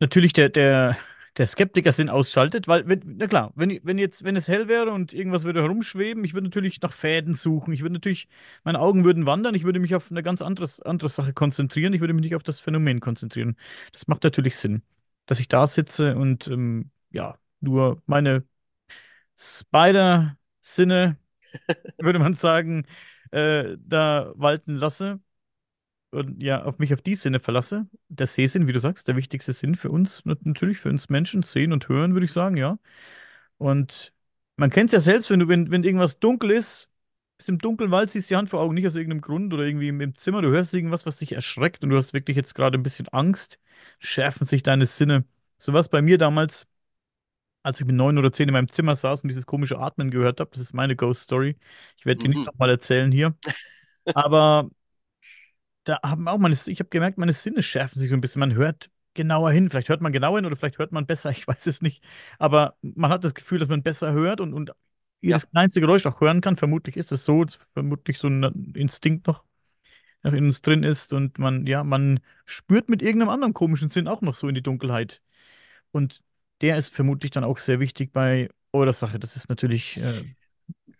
natürlich der, der, der Skeptiker-Sinn ausschaltet, weil, wenn, na klar, wenn, wenn jetzt, wenn es hell wäre und irgendwas würde herumschweben, ich würde natürlich nach Fäden suchen, ich würde natürlich, meine Augen würden wandern, ich würde mich auf eine ganz anderes, andere Sache konzentrieren, ich würde mich nicht auf das Phänomen konzentrieren. Das macht natürlich Sinn, dass ich da sitze und ähm, ja, nur meine Spider-Sinne, <laughs> würde man sagen, äh, da walten lasse und ja, auf mich auf die Sinne verlasse. Der Sehsinn, wie du sagst, der wichtigste Sinn für uns, nat- natürlich für uns Menschen, sehen und hören, würde ich sagen, ja. Und man kennt es ja selbst, wenn du, wenn, wenn irgendwas dunkel ist, bist im dunklen Wald, siehst die Hand vor Augen nicht aus irgendeinem Grund oder irgendwie im, im Zimmer, du hörst irgendwas, was dich erschreckt und du hast wirklich jetzt gerade ein bisschen Angst, schärfen sich deine Sinne. So was bei mir damals, als ich mit neun oder zehn in meinem Zimmer saß und dieses komische Atmen gehört habe. Das ist meine Ghost Story. Ich werde die nicht Mhm. nochmal erzählen hier. Aber da haben auch meine, ich habe gemerkt, meine Sinne schärfen sich so ein bisschen. Man hört genauer hin. Vielleicht hört man genauer hin oder vielleicht hört man besser, <laughs> ich weiß es nicht. Aber man hat das Gefühl, dass man besser hört und, und Ja, jedes kleinste Geräusch auch hören kann. Vermutlich ist es so, vermutlich so ein Instinkt noch, noch in uns drin ist und man, ja, man spürt mit irgendeinem anderen komischen Sinn auch noch so in die Dunkelheit. Und der ist vermutlich dann auch sehr wichtig bei eurer Sache. Das ist natürlich, äh,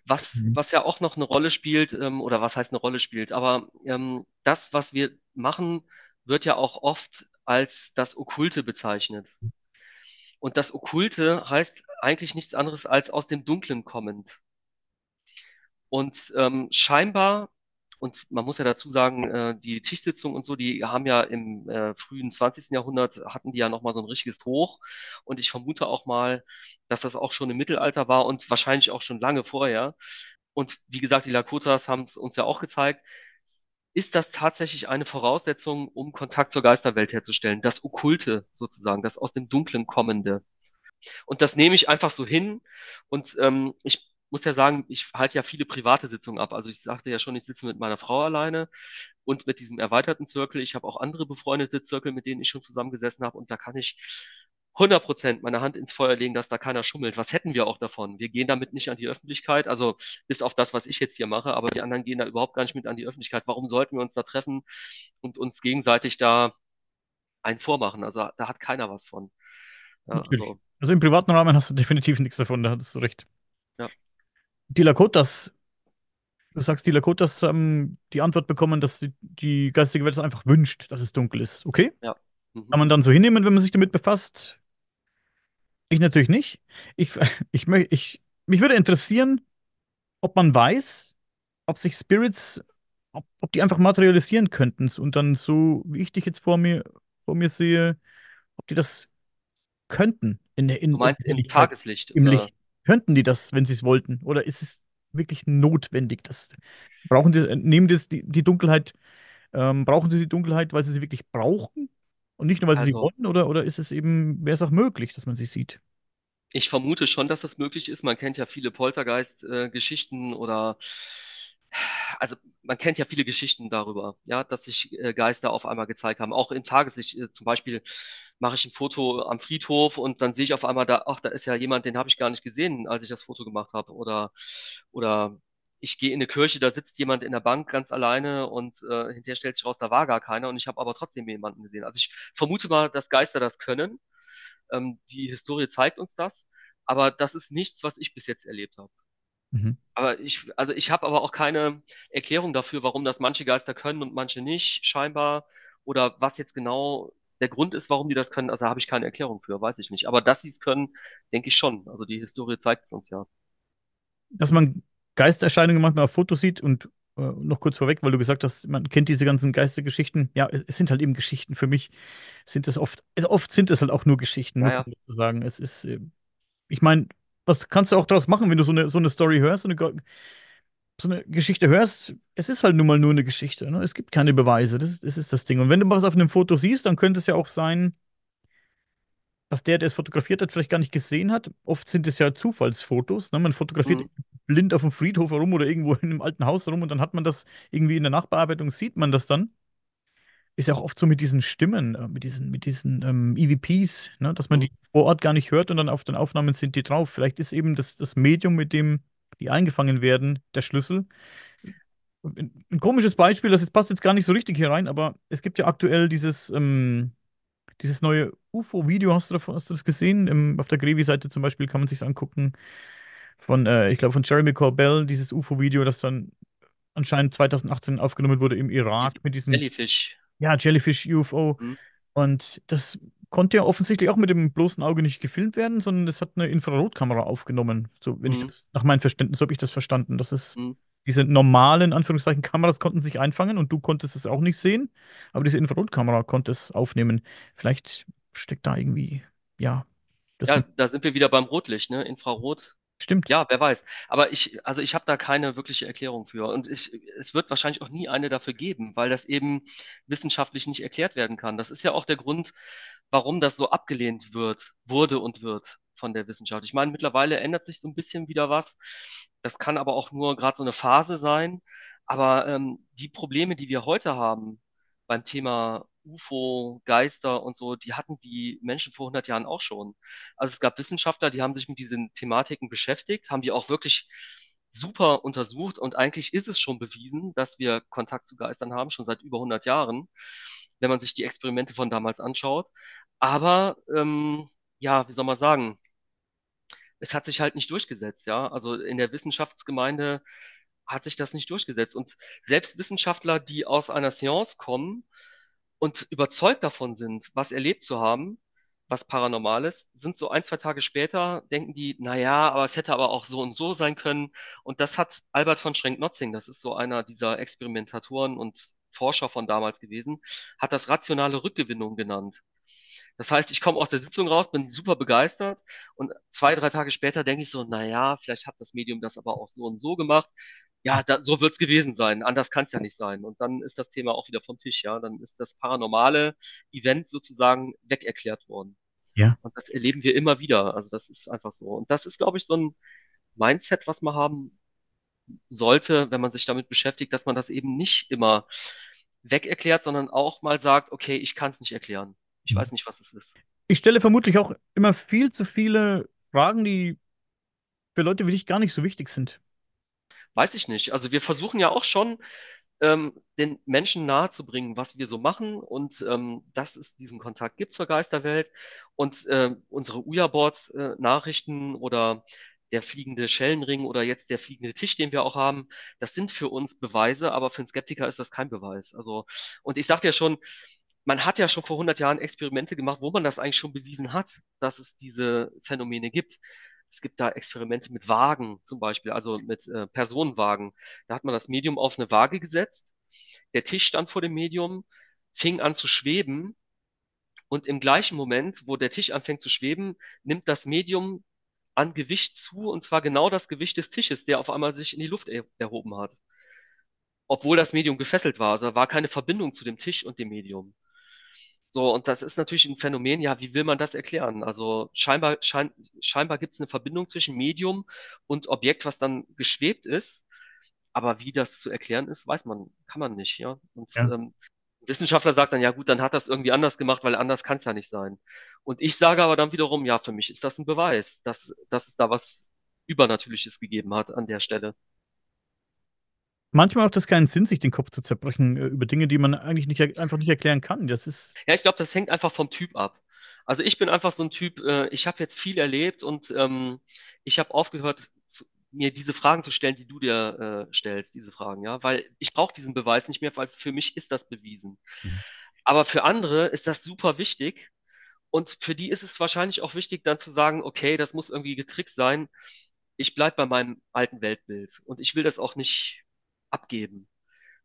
was, Mhm. was ja auch noch eine Rolle spielt, ähm, oder was heißt eine Rolle spielt, aber ähm, das, was wir machen, wird ja auch oft als das Okkulte bezeichnet. Und das Okkulte heißt eigentlich nichts anderes als aus dem Dunklen kommend. Und ähm, scheinbar, und man muss ja dazu sagen, äh, die Tischsitzung und so, die haben ja im äh, frühen 20. Jahrhundert, hatten die ja nochmal so ein richtiges Hoch. Und ich vermute auch mal, dass das auch schon im Mittelalter war und wahrscheinlich auch schon lange vorher. Und wie gesagt, die Lakotas haben es uns ja auch gezeigt. Ist das tatsächlich eine Voraussetzung, um Kontakt zur Geisterwelt herzustellen? Das Okkulte sozusagen, das aus dem Dunklen kommende. Und das nehme ich einfach so hin. Und ähm, ich muss ja sagen, ich halte ja viele private Sitzungen ab. Also ich sagte ja schon, ich sitze mit meiner Frau alleine und mit diesem erweiterten Zirkel. Ich habe auch andere befreundete Zirkel, mit denen ich schon zusammengesessen habe. Und da kann ich 100 Prozent meine Hand ins Feuer legen, dass da keiner schummelt. Was hätten wir auch davon? Wir gehen damit nicht an die Öffentlichkeit, also bis auf das, was ich jetzt hier mache, aber die anderen gehen da überhaupt gar nicht mit an die Öffentlichkeit. Warum sollten wir uns da treffen und uns gegenseitig da einen vormachen? Also da hat keiner was von. Ja, also, Also im privaten Rahmen hast du definitiv nichts davon, da hattest du recht. Die Lakotas, du sagst, die Lakotas haben die Antwort bekommen, dass die, die geistige Welt es einfach wünscht, dass es dunkel ist. Okay? ja. Mhm. Kann man dann so hinnehmen, wenn man sich damit befasst? Ich natürlich nicht. Ich, <laughs> ich, ich, mich würde interessieren, ob man weiß, ob sich Spirits, ob, ob die einfach materialisieren könnten und dann so, wie ich dich jetzt vor mir, vor mir sehe, ob die das könnten in der, Du in, in meinst der im Tageslicht im? Licht. Könnten die das, wenn sie es wollten? Oder ist es wirklich notwendig? Das, brauchen die, äh, nehmen die, die Dunkelheit, ähm, brauchen sie die Dunkelheit, weil sie sie wirklich brauchen? Und nicht nur, weil sie sie Also wollen? Oder, oder ist es eben, wäre es auch möglich, dass man sie sieht? Ich vermute schon, dass das möglich ist. Man kennt ja viele Poltergeist-Geschichten oder also man kennt ja viele Geschichten darüber, ja, dass sich äh, Geister auf einmal gezeigt haben. Auch im Tageslicht. Äh, zum Beispiel mache ich ein Foto am Friedhof und dann sehe ich auf einmal da, ach, da ist ja jemand, den habe ich gar nicht gesehen, als ich das Foto gemacht habe. Oder oder ich gehe in eine Kirche, da sitzt jemand in der Bank ganz alleine und äh, hinterher stellt sich raus, da war gar keiner und ich habe aber trotzdem jemanden gesehen. Also ich vermute mal, dass Geister das können. Ähm, die Historie zeigt uns das, aber das ist nichts, was ich bis jetzt erlebt habe. Mhm. Aber ich, also ich habe aber auch keine Erklärung dafür, warum das manche Geister können und manche nicht, scheinbar. Oder was jetzt genau der Grund ist, warum die das können. Also habe ich keine Erklärung für, weiß ich nicht. Aber dass sie es können, denke ich schon. Also die Historie zeigt es uns ja. Dass man Geistererscheinungen manchmal auf Fotos sieht und äh, noch kurz vorweg, weil du gesagt hast, man kennt diese ganzen Geistergeschichten. Ja, es, sind halt eben Geschichten. Für mich sind es oft, also oft sind es halt auch nur Geschichten, Ja, muss man dazu sagen. Es ist, äh, ich meine, was kannst du auch daraus machen, wenn du so eine, so eine Story hörst, so eine, so eine Geschichte hörst? Es ist halt nun mal nur eine Geschichte, ne? Es gibt keine Beweise. Das ist, das ist das Ding. Und wenn du was auf einem Foto siehst, dann könnte es ja auch sein, was der, der es fotografiert hat, vielleicht gar nicht gesehen hat. Oft sind es ja Zufallsfotos. Ne? Man fotografiert Mhm. blind auf dem Friedhof herum oder irgendwo <laughs> in einem alten Haus herum und dann hat man das irgendwie in der Nachbearbeitung, sieht man das dann. Ist ja auch oft so mit diesen Stimmen, äh, mit diesen, mit diesen ähm, EVPs, ne? Dass man Mhm. die vor Ort gar nicht hört und dann auf den Aufnahmen sind die drauf. Vielleicht ist eben das, das Medium, mit dem die eingefangen werden, der Schlüssel. Ein, ein komisches Beispiel, das jetzt passt jetzt gar nicht so richtig hier rein, aber es gibt ja aktuell dieses, ähm, dieses neue UFO-Video, hast hast du das gesehen? Im, auf der Grevi-Seite zum Beispiel kann man sich angucken. Von, äh, ich glaube, von Jeremy Corbell, dieses UFO-Video, das dann anscheinend 2018 aufgenommen wurde im Irak mit diesem, Jellyfish. ja, Jellyfish UFO. Mhm. Und das konnte ja offensichtlich auch mit dem bloßen Auge nicht gefilmt werden, sondern es hat eine Infrarotkamera aufgenommen. So, wenn ich Mhm. das, nach meinem Verständnis habe ich das verstanden. Das ist Mhm. diese normalen, Anführungszeichen, Kameras konnten sich einfangen und du konntest es auch nicht sehen, aber diese Infrarotkamera konnte es aufnehmen. Vielleicht steckt da irgendwie, ja, Ja, da sind wir wieder beim Rotlicht, ne? Infrarot. Stimmt. Ja, wer weiß. Aber ich, also ich habe da keine wirkliche Erklärung für. Und ich, es wird wahrscheinlich auch nie eine dafür geben, weil das eben wissenschaftlich nicht erklärt werden kann. Das ist ja auch der Grund, warum das so abgelehnt wird, wurde und wird von der Wissenschaft. Ich meine, mittlerweile ändert sich so ein bisschen wieder was. Das kann aber auch nur gerade so eine Phase sein. Aber ähm, die Probleme, die wir heute haben beim Thema UFO, Geister und so, die hatten die Menschen vor 100 Jahren auch schon. Also es gab Wissenschaftler, die haben sich mit diesen Thematiken beschäftigt, haben die auch wirklich super untersucht und eigentlich ist es schon bewiesen, dass wir Kontakt zu Geistern haben, schon seit über 100 Jahren, wenn man sich die Experimente von damals anschaut. Aber ähm, ja, wie soll man sagen, es hat sich halt nicht durchgesetzt, ja. Also in der Wissenschaftsgemeinde hat sich das nicht durchgesetzt. Und selbst Wissenschaftler, die aus einer Science kommen und überzeugt davon sind, was erlebt zu haben, was Paranormales, sind so ein, zwei Tage später, denken die, na ja, aber es hätte aber auch so und so sein können. Und das hat Albert von Schrenk-Notzing, das ist so einer dieser Experimentatoren und Forscher von damals gewesen, hat das rationale Rückgewinnung genannt. Das heißt, ich komme aus der Sitzung raus, bin super begeistert und zwei, drei Tage später denke ich so, na ja, vielleicht hat das Medium das aber auch so und so gemacht. Ja, da, so wird es gewesen sein. Anders kann es ja nicht sein. Und dann ist das Thema auch wieder vom Tisch, ja. Dann ist das paranormale Event sozusagen wegerklärt worden. Ja. Und das erleben wir immer wieder. Also das ist einfach so. Und das ist, glaube ich, so ein Mindset, was man haben sollte, wenn man sich damit beschäftigt, dass man das eben nicht immer wegerklärt, sondern auch mal sagt, okay, ich kann es nicht erklären. Ich weiß nicht, was es ist. Ich stelle vermutlich auch immer viel zu viele Fragen, die für Leute wie dich gar nicht so wichtig sind. Weiß ich nicht. Also wir versuchen ja auch schon, ähm, den Menschen nahezubringen, was wir so machen und ähm, dass es diesen Kontakt gibt zur Geisterwelt. Und ähm, unsere Ouija-Board-Nachrichten oder der fliegende Schellenring oder jetzt der fliegende Tisch, den wir auch haben, das sind für uns Beweise, aber für einen Skeptiker ist das kein Beweis. Also, und ich sagte ja schon, man hat ja schon vor 100 Jahren Experimente gemacht, wo man das eigentlich schon bewiesen hat, dass es diese Phänomene gibt. Es gibt da Experimente mit Wagen zum Beispiel, also mit äh, Personenwagen. Da hat man das Medium auf eine Waage gesetzt. Der Tisch stand vor dem Medium, fing an zu schweben. Und im gleichen Moment, wo der Tisch anfängt zu schweben, nimmt das Medium an Gewicht zu, und zwar genau das Gewicht des Tisches, der auf einmal sich in die Luft er erhoben hat. Obwohl das Medium gefesselt war. Also da war keine Verbindung zu dem Tisch und dem Medium. So, und das ist natürlich ein Phänomen, ja, wie will man das erklären? Also scheinbar, schein, scheinbar gibt es eine Verbindung zwischen Medium und Objekt, was dann geschwebt ist. Aber wie das zu erklären ist, weiß man, kann man nicht, ja. Und Ja. ähm, Wissenschaftler sagt dann, ja gut, dann hat das irgendwie anders gemacht, weil anders kann es ja nicht sein. Und ich sage aber dann wiederum, ja, für mich ist das ein Beweis, dass, dass es da was Übernatürliches gegeben hat an der Stelle. Manchmal macht es keinen Sinn, sich den Kopf zu zerbrechen äh, über Dinge, die man eigentlich nicht, einfach nicht erklären kann. Das ist, Ja, ich glaube, das hängt einfach vom Typ ab. Also ich bin einfach so ein Typ, äh, ich habe jetzt viel erlebt und ähm, ich habe aufgehört, zu, mir diese Fragen zu stellen, die du dir äh, stellst, diese Fragen, ja, weil ich brauche diesen Beweis nicht mehr, weil für mich ist das bewiesen. Mhm. Aber für andere ist das super wichtig und für die ist es wahrscheinlich auch wichtig, dann zu sagen, okay, das muss irgendwie getrickst sein. Ich bleib bei meinem alten Weltbild und ich will das auch nicht abgeben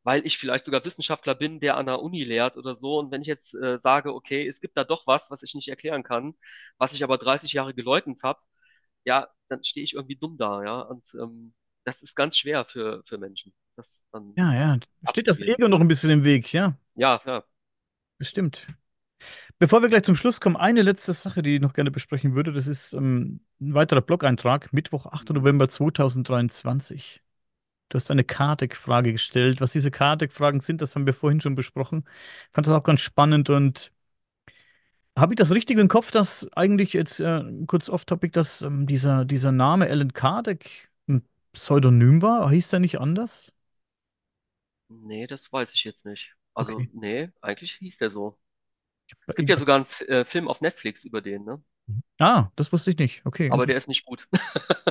weil ich vielleicht sogar Wissenschaftler bin, der an der Uni lehrt oder so. Und wenn ich jetzt äh, sage, okay, es gibt da doch was, was ich nicht erklären kann, was ich aber 30 Jahre geleugnet habe, ja, dann stehe ich irgendwie dumm da, ja. Und ähm, das ist ganz schwer für, für Menschen, das dann ja, ja, steht das abzugeben. Ego noch ein bisschen im Weg, ja, Ja, ja. bestimmt. Bevor wir gleich zum Schluss kommen, eine letzte Sache, die ich noch gerne besprechen würde. Das ist ähm, ein weiterer Blog-Eintrag, Mittwoch, 8. Mhm. November 2023. Du hast eine Kardec-Frage gestellt. Was diese Kardec-Fragen sind, das haben wir vorhin schon besprochen. Ich fand das auch ganz spannend und habe ich das richtig im Kopf, dass eigentlich jetzt äh, kurz off-topic, dass ähm, dieser, dieser Name Alan Kardec ein Pseudonym war? Hieß der nicht anders? Nee, das weiß ich jetzt nicht. Also, Okay. nee, eigentlich hieß der so. Es gibt ja Ich, sogar einen F äh, Film auf Netflix über den, ne? Ah, das wusste ich nicht. Okay, Aber der ist nicht gut.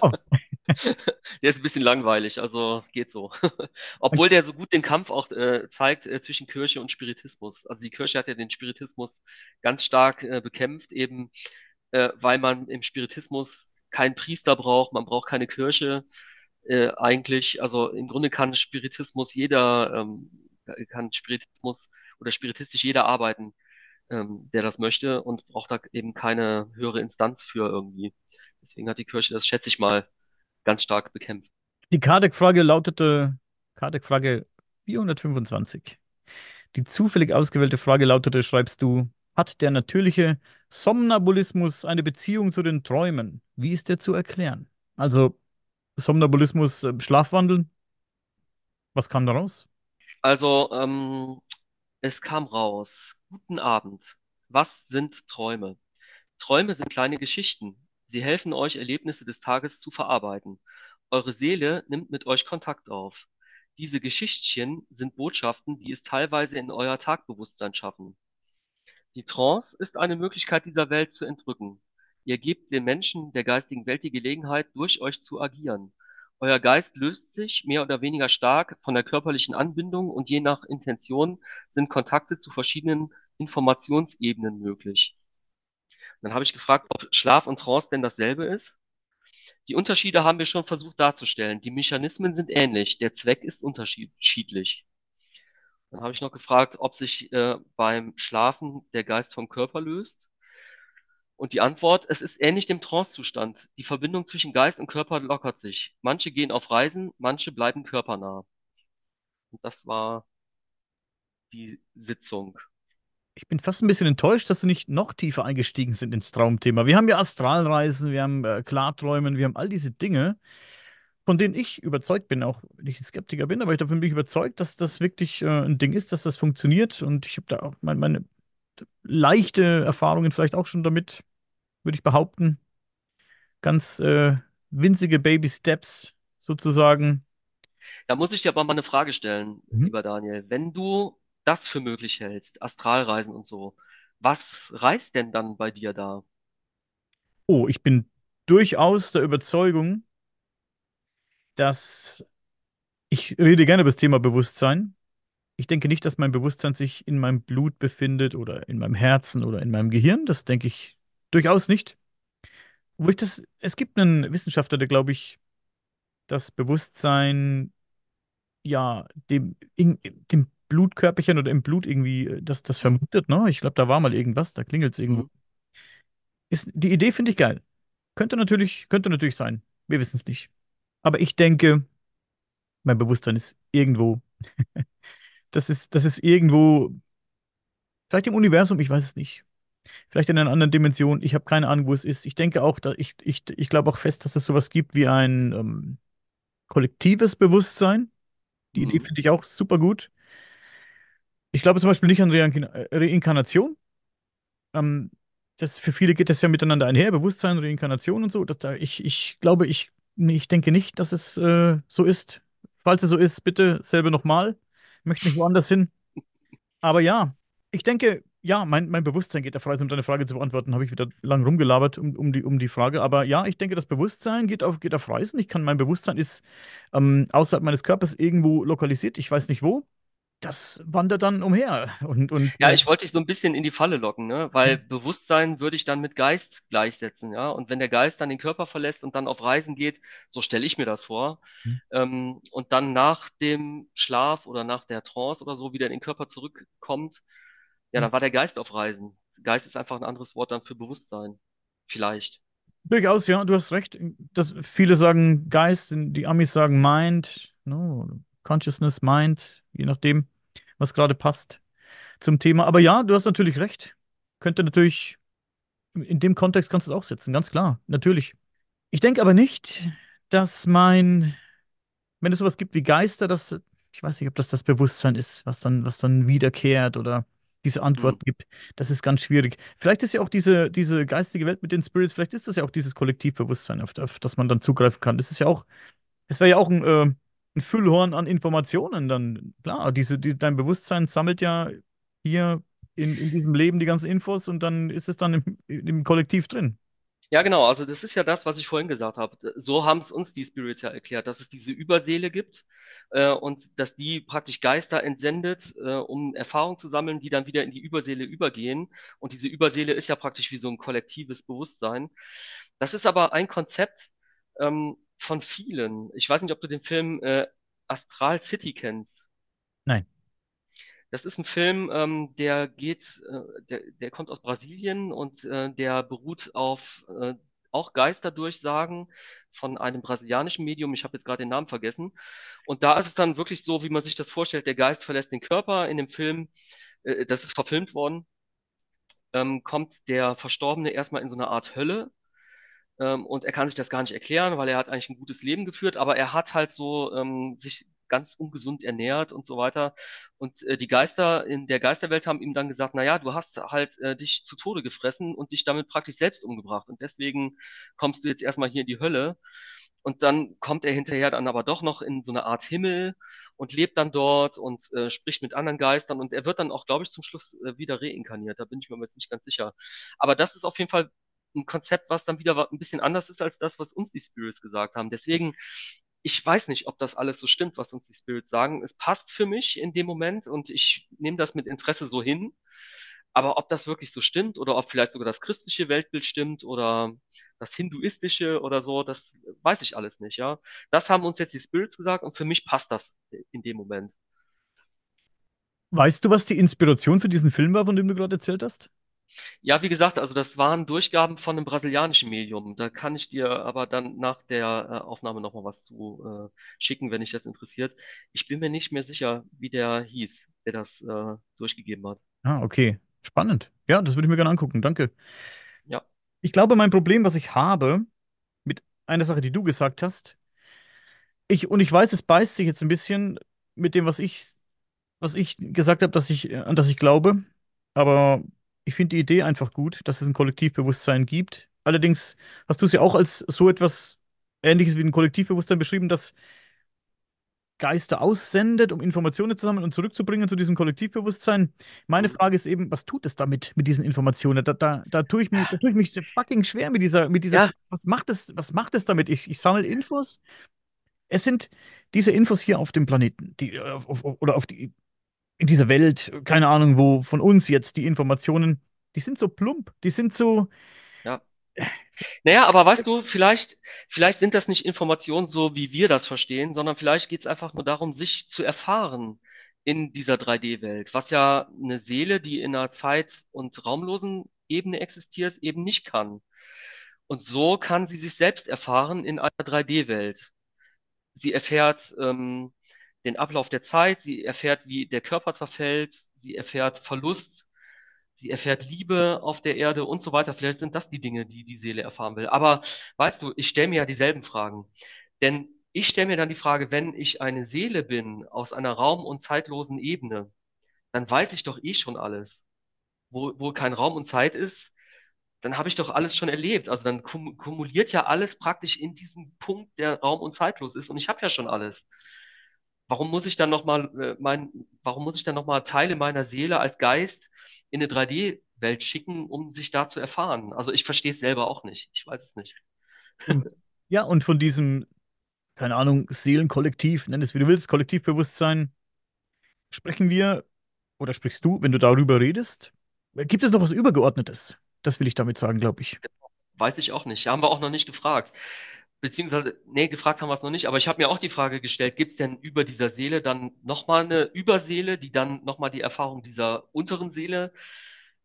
oh. <laughs> <laughs> Der ist ein bisschen langweilig, also geht so. <laughs> Obwohl der so gut den Kampf auch äh, zeigt äh, zwischen Kirche und Spiritismus. Also die Kirche hat ja den Spiritismus ganz stark äh, bekämpft, eben äh, weil man im Spiritismus keinen Priester braucht, man braucht keine Kirche äh, eigentlich. Also im Grunde kann Spiritismus jeder, ähm, kann Spiritismus oder spiritistisch jeder arbeiten, ähm, der das möchte und braucht da eben keine höhere Instanz für irgendwie. Deswegen hat die Kirche das, schätze ich mal, ganz stark bekämpft. Die Kardec-Frage lautete, Kardec-Frage 425. Die zufällig ausgewählte Frage lautete, schreibst du, hat der natürliche Somnambulismus eine Beziehung zu den Träumen? Wie ist der zu erklären? Also Somnambulismus, äh, Schlafwandeln, was kam da raus? Also, ähm, es kam raus. Guten Abend. Was sind Träume? Träume sind kleine Geschichten. Sie helfen euch, Erlebnisse des Tages zu verarbeiten. Eure Seele nimmt mit euch Kontakt auf. Diese Geschichtchen sind Botschaften, die es teilweise in euer Tagbewusstsein schaffen. Die Trance ist eine Möglichkeit, dieser Welt zu entrücken. Ihr gebt den Menschen der geistigen Welt die Gelegenheit, durch euch zu agieren. Euer Geist löst sich mehr oder weniger stark von der körperlichen Anbindung und je nach Intention sind Kontakte zu verschiedenen Informationsebenen möglich. Dann habe ich gefragt, ob Schlaf und Trance denn dasselbe ist. Die Unterschiede haben wir schon versucht darzustellen. Die Mechanismen sind ähnlich, der Zweck ist unterschiedlich. Dann habe ich noch gefragt, ob sich äh, beim Schlafen der Geist vom Körper löst. Und die Antwort, es ist ähnlich dem Trancezustand. Die Verbindung zwischen Geist und Körper lockert sich. Manche gehen auf Reisen, manche bleiben körpernah. Und das war die Sitzung. Ich bin fast ein bisschen enttäuscht, dass Sie nicht noch tiefer eingestiegen sind ins Traumthema. Wir haben ja Astralreisen, wir haben äh, Klarträumen, wir haben all diese Dinge, von denen ich überzeugt bin, auch wenn ich ein Skeptiker bin, aber ich davon bin ich überzeugt, dass das wirklich äh, ein Ding ist, dass das funktioniert. Und ich habe da auch mein, meine leichte Erfahrungen vielleicht auch schon damit, würde ich behaupten. Ganz äh, winzige Baby Steps sozusagen. Da muss ich dir aber mal eine Frage stellen, Mhm. lieber Daniel. Wenn du das für möglich hältst, Astralreisen und so, was reist denn dann bei dir da? Oh, ich bin durchaus der Überzeugung, dass ich rede gerne über das Thema Bewusstsein. Ich denke nicht, dass mein Bewusstsein sich in meinem Blut befindet oder in meinem Herzen oder in meinem Gehirn. Das denke ich durchaus nicht. Wo ich das, es gibt einen Wissenschaftler, der, glaube ich, das Bewusstsein, ja, dem, in, dem Blutkörperchen oder im Blut irgendwie, äh, das, das vermutet, ne? Ich glaube, da war mal irgendwas, da klingelt es irgendwo. Hm? Ist, die Idee finde ich geil. Könnte natürlich, könnte natürlich sein. Wir wissen es nicht. Aber ich denke, mein Bewusstsein ist irgendwo, <laughs> das ist, das ist irgendwo, vielleicht im Universum, ich weiß es nicht. Vielleicht in einer anderen Dimension. Ich habe keine Ahnung, wo es ist. Ich denke auch, da, ich, ich, ich glaube auch fest, dass es sowas gibt wie ein ähm, kollektives Bewusstsein. Die Idee Hm? finde ich auch super gut. Ich glaube zum Beispiel nicht an Reinkin- äh, Reinkarnation. Ähm, das, für viele geht das ja miteinander einher, Bewusstsein, Reinkarnation und so. Das, da, ich, ich glaube, ich, ich denke nicht, dass es äh, so ist. Falls es so ist, bitte selber nochmal. Ich möchte nicht woanders hin. Aber ja, ich denke, ja, mein, mein Bewusstsein geht auf Reisen, um deine Frage zu beantworten, habe ich wieder lang rumgelabert um, um die, um die Frage. Aber ja, ich denke, das Bewusstsein geht auf, geht auf Reisen. Ich kann, mein Bewusstsein ist ähm, außerhalb meines Körpers irgendwo lokalisiert. Ich weiß nicht wo. Das wandert dann umher. Und, und Ja, ich wollte dich so ein bisschen in die Falle locken, ne? Weil Bewusstsein würde ich dann mit Geist gleichsetzen, ja. Und wenn der Geist dann den Körper verlässt und dann auf Reisen geht, so stelle ich mir das vor, ähm, und dann nach dem Schlaf oder nach der Trance oder so wieder in den Körper zurückkommt, ja, dann war der Geist auf Reisen. Geist ist einfach ein anderes Wort dann für Bewusstsein. Vielleicht. durchaus, ja, du hast recht. Das, viele sagen Geist, die Amis sagen Mind, no, Consciousness, Mind, je nachdem, was gerade passt zum Thema. Aber ja, du hast natürlich recht. könnte natürlich, in dem Kontext kannst du es auch setzen, ganz klar, natürlich. Ich denke aber nicht, dass mein, wenn es sowas gibt wie Geister, dass, ich weiß nicht, ob das das Bewusstsein ist, was dann, was dann wiederkehrt oder diese. Antworten gibt. Das ist ganz schwierig. Vielleicht ist ja auch diese, diese geistige Welt mit den Spirits, vielleicht ist das ja auch dieses Kollektivbewusstsein, auf, auf das man dann zugreifen kann. Das ist ja auch, es wäre ja auch ein, äh, ein Füllhorn an Informationen dann. Klar, diese, die, dein Bewusstsein sammelt ja hier in, in diesem Leben die ganzen Infos und dann ist es dann im, im Kollektiv drin. Ja, genau. Also das ist ja das, was ich vorhin gesagt habe. So haben es uns die Spirits ja erklärt, dass es diese Überseele gibt äh, und dass die praktisch Geister entsendet, äh, um Erfahrungen zu sammeln, die dann wieder in die Überseele übergehen. Und diese Überseele ist ja praktisch wie so ein kollektives Bewusstsein. Das ist aber ein Konzept ähm, von vielen. Ich weiß nicht, ob du den Film äh, Astral City kennst. Nein. Das ist ein Film, ähm, der geht, äh, der, der kommt aus Brasilien und äh, der beruht auf äh, auch Geisterdurchsagen von einem brasilianischen Medium. Ich habe jetzt gerade den Namen vergessen. Und da ist es dann wirklich so, wie man sich das vorstellt. Der Geist verlässt den Körper. In dem Film, äh, das ist verfilmt worden, ähm, kommt der Verstorbene erstmal in so eine Art Hölle. Ähm, und er kann sich das gar nicht erklären, weil er hat eigentlich ein gutes Leben geführt, aber er hat halt so ähm, sich ganz ungesund ernährt und so weiter. Und äh, die Geister in der Geisterwelt haben ihm dann gesagt, na ja, du hast halt äh, dich zu Tode gefressen und dich damit praktisch selbst umgebracht. Und deswegen kommst du jetzt erstmal hier in die Hölle. Und dann kommt er hinterher dann aber doch noch in so eine Art Himmel und lebt dann dort und äh, spricht mit anderen Geistern. Und er wird dann auch, glaube ich, zum Schluss äh, wieder reinkarniert. Da bin ich mir jetzt nicht ganz sicher. Aber das ist auf jeden Fall ein Konzept, was dann wieder ein bisschen anders ist als das, was uns die Spirits gesagt haben. Deswegen, ich weiß nicht, ob das alles so stimmt, was uns die Spirits sagen. Es passt für mich in dem Moment und ich nehme das mit Interesse so hin. Aber ob das wirklich so stimmt oder ob vielleicht sogar das christliche Weltbild stimmt oder das hinduistische oder so, das weiß ich alles nicht, ja. Das haben uns jetzt die Spirits gesagt und für mich passt das in dem Moment. Weißt du, was die Inspiration für diesen Film war, von dem du gerade erzählt hast? Ja, wie gesagt, also das waren Durchgaben von einem brasilianischen Medium. Da kann ich dir aber dann nach der äh, Aufnahme nochmal was zu äh, schicken, wenn dich das interessiert. Ich bin mir nicht mehr sicher, wie der hieß, der das äh, durchgegeben hat. Ah, okay. Spannend. Ja, das würde ich mir gerne angucken. Danke. Ja, Ich glaube, mein Problem, was ich habe mit einer Sache, die du gesagt hast, ich, und ich weiß, es beißt sich jetzt ein bisschen mit dem, was ich, was ich gesagt habe, dass ich, an das ich glaube. Aber ich finde die Idee einfach gut, dass es ein Kollektivbewusstsein gibt. Allerdings hast du es ja auch als so etwas Ähnliches wie ein Kollektivbewusstsein beschrieben, das Geister aussendet, um Informationen zu sammeln und zurückzubringen zu diesem Kollektivbewusstsein. Meine. Frage ist eben, was tut es damit, mit diesen Informationen? Da, da, da tue ich mir, da tue ich mich fucking schwer mit dieser, mit dieser, Ja, was macht es, was macht es damit? Ich, ich sammle Infos. Es sind diese Infos hier auf dem Planeten, die, äh, auf, auf, oder auf die, in dieser Welt, keine Ahnung, wo von uns jetzt die Informationen, die sind so plump, die sind so, ja. Naja, aber weißt du, vielleicht, vielleicht sind das nicht Informationen so, wie wir das verstehen, sondern vielleicht geht es einfach nur darum, sich zu erfahren in dieser 3D-Welt, was ja eine Seele, die in einer Zeit- und raumlosen Ebene existiert, eben nicht kann. Und so kann sie sich selbst erfahren in einer 3D-Welt. Sie erfährt ähm, den Ablauf der Zeit, sie erfährt, wie der Körper zerfällt, sie erfährt Verlust, sie erfährt Liebe auf der Erde und so weiter. Vielleicht sind das die Dinge, die die Seele erfahren will. Aber weißt du, ich stelle mir ja dieselben Fragen. Denn ich stelle mir dann die Frage, wenn ich eine Seele bin aus einer raum- und zeitlosen Ebene, dann weiß ich doch eh schon alles. Wo, wo kein Raum und Zeit ist, dann habe ich doch alles schon erlebt. Also dann kum kumuliert ja alles praktisch in diesem Punkt, der raum- und zeitlos ist. Und ich habe ja schon alles. Warum muss ich dann nochmal äh, mein, warum muss ich dann nochmal Teile meiner Seele als Geist in eine 3D-Welt schicken, um sich da zu erfahren? Also ich verstehe es selber auch nicht. Ich weiß es nicht. und, ja, und von diesem, keine Ahnung, Seelenkollektiv, nenn es wie du willst, Kollektivbewusstsein, sprechen wir, oder sprichst du, wenn du darüber redest? Gibt es noch was Übergeordnetes? Das will ich damit sagen, glaube ich. Weiß ich auch nicht. Haben wir auch noch nicht gefragt. Beziehungsweise, nee, gefragt haben wir es noch nicht, aber ich habe mir auch die Frage gestellt, gibt es denn über dieser Seele dann nochmal eine Überseele, die dann nochmal die Erfahrung dieser unteren Seele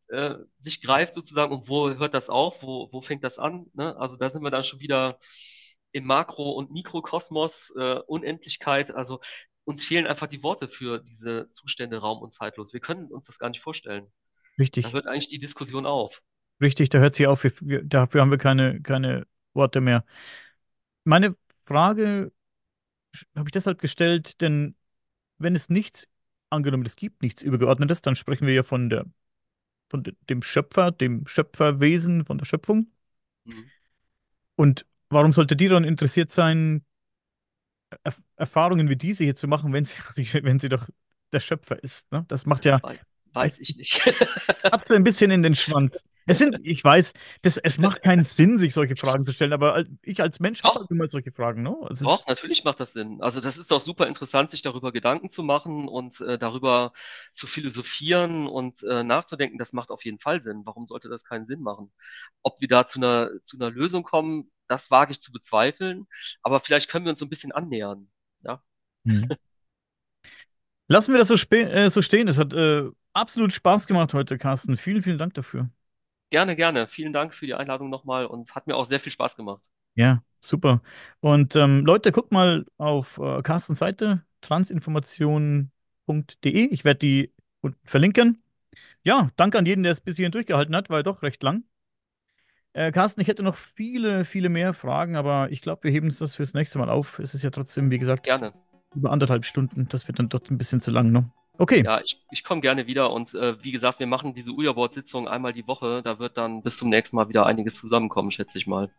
äh, sich greift sozusagen und wo hört das auf, wo, wo fängt das an? Ne? Also da sind wir dann schon wieder im Makro- und Mikrokosmos, äh, Unendlichkeit, also uns fehlen einfach die Worte für diese Zustände raum- und zeitlos. Wir können uns das gar nicht vorstellen. Richtig. Da hört eigentlich die Diskussion auf. Richtig, da hört sie auf. Wir, wir, dafür haben wir keine, keine Worte mehr. Meine Frage habe ich deshalb gestellt, denn wenn es nichts, angenommen, es gibt nichts Übergeordnetes, dann sprechen wir ja von der, von dem Schöpfer, dem Schöpferwesen, von der Schöpfung. Mhm. Und warum sollte die dann interessiert sein, er Erfahrungen wie diese hier zu machen, wenn sie, <laughs> wenn sie doch der Schöpfer ist? Ne? Das macht ja weiß ich nicht. <laughs> Katze ein bisschen in den Schwanz. Es sind, ich weiß, das, es macht keinen Sinn, sich solche Fragen zu stellen, aber ich als Mensch habe immer solche Fragen, ne? Also doch, natürlich macht das Sinn. Also das ist doch super interessant, sich darüber Gedanken zu machen und äh, darüber zu philosophieren und äh, nachzudenken. Das macht auf jeden Fall Sinn. Warum sollte das keinen Sinn machen? Ob wir da zu einer, zu einer Lösung kommen, das wage ich zu bezweifeln. Aber vielleicht können wir uns so ein bisschen annähern. Ja, Hm. <laughs> Lassen wir das so, äh, so stehen. Es hat äh, absolut Spaß gemacht heute, Carsten. Vielen, vielen Dank dafür. gerne, gerne. Vielen Dank für die Einladung nochmal und hat mir auch sehr viel Spaß gemacht. Ja, super. Und ähm, Leute, guckt mal auf äh, Carstens Seite transinformation.de. Ich werde die unten verlinken. Ja, danke an jeden, der es bis hierhin durchgehalten hat, war ja doch recht lang. Äh, Carsten, ich hätte noch viele, viele mehr Fragen, aber ich glaube, wir heben uns das fürs nächste Mal auf. Es ist ja trotzdem, wie gesagt, Gerne. Über anderthalb Stunden. Das wird dann dort ein bisschen zu lang, ne? Okay, Ja, ich, ich komme gerne wieder und äh, wie gesagt, wir machen diese Uja-Board-Sitzung einmal die Woche. Da wird dann bis zum nächsten Mal wieder einiges zusammenkommen, schätze ich mal.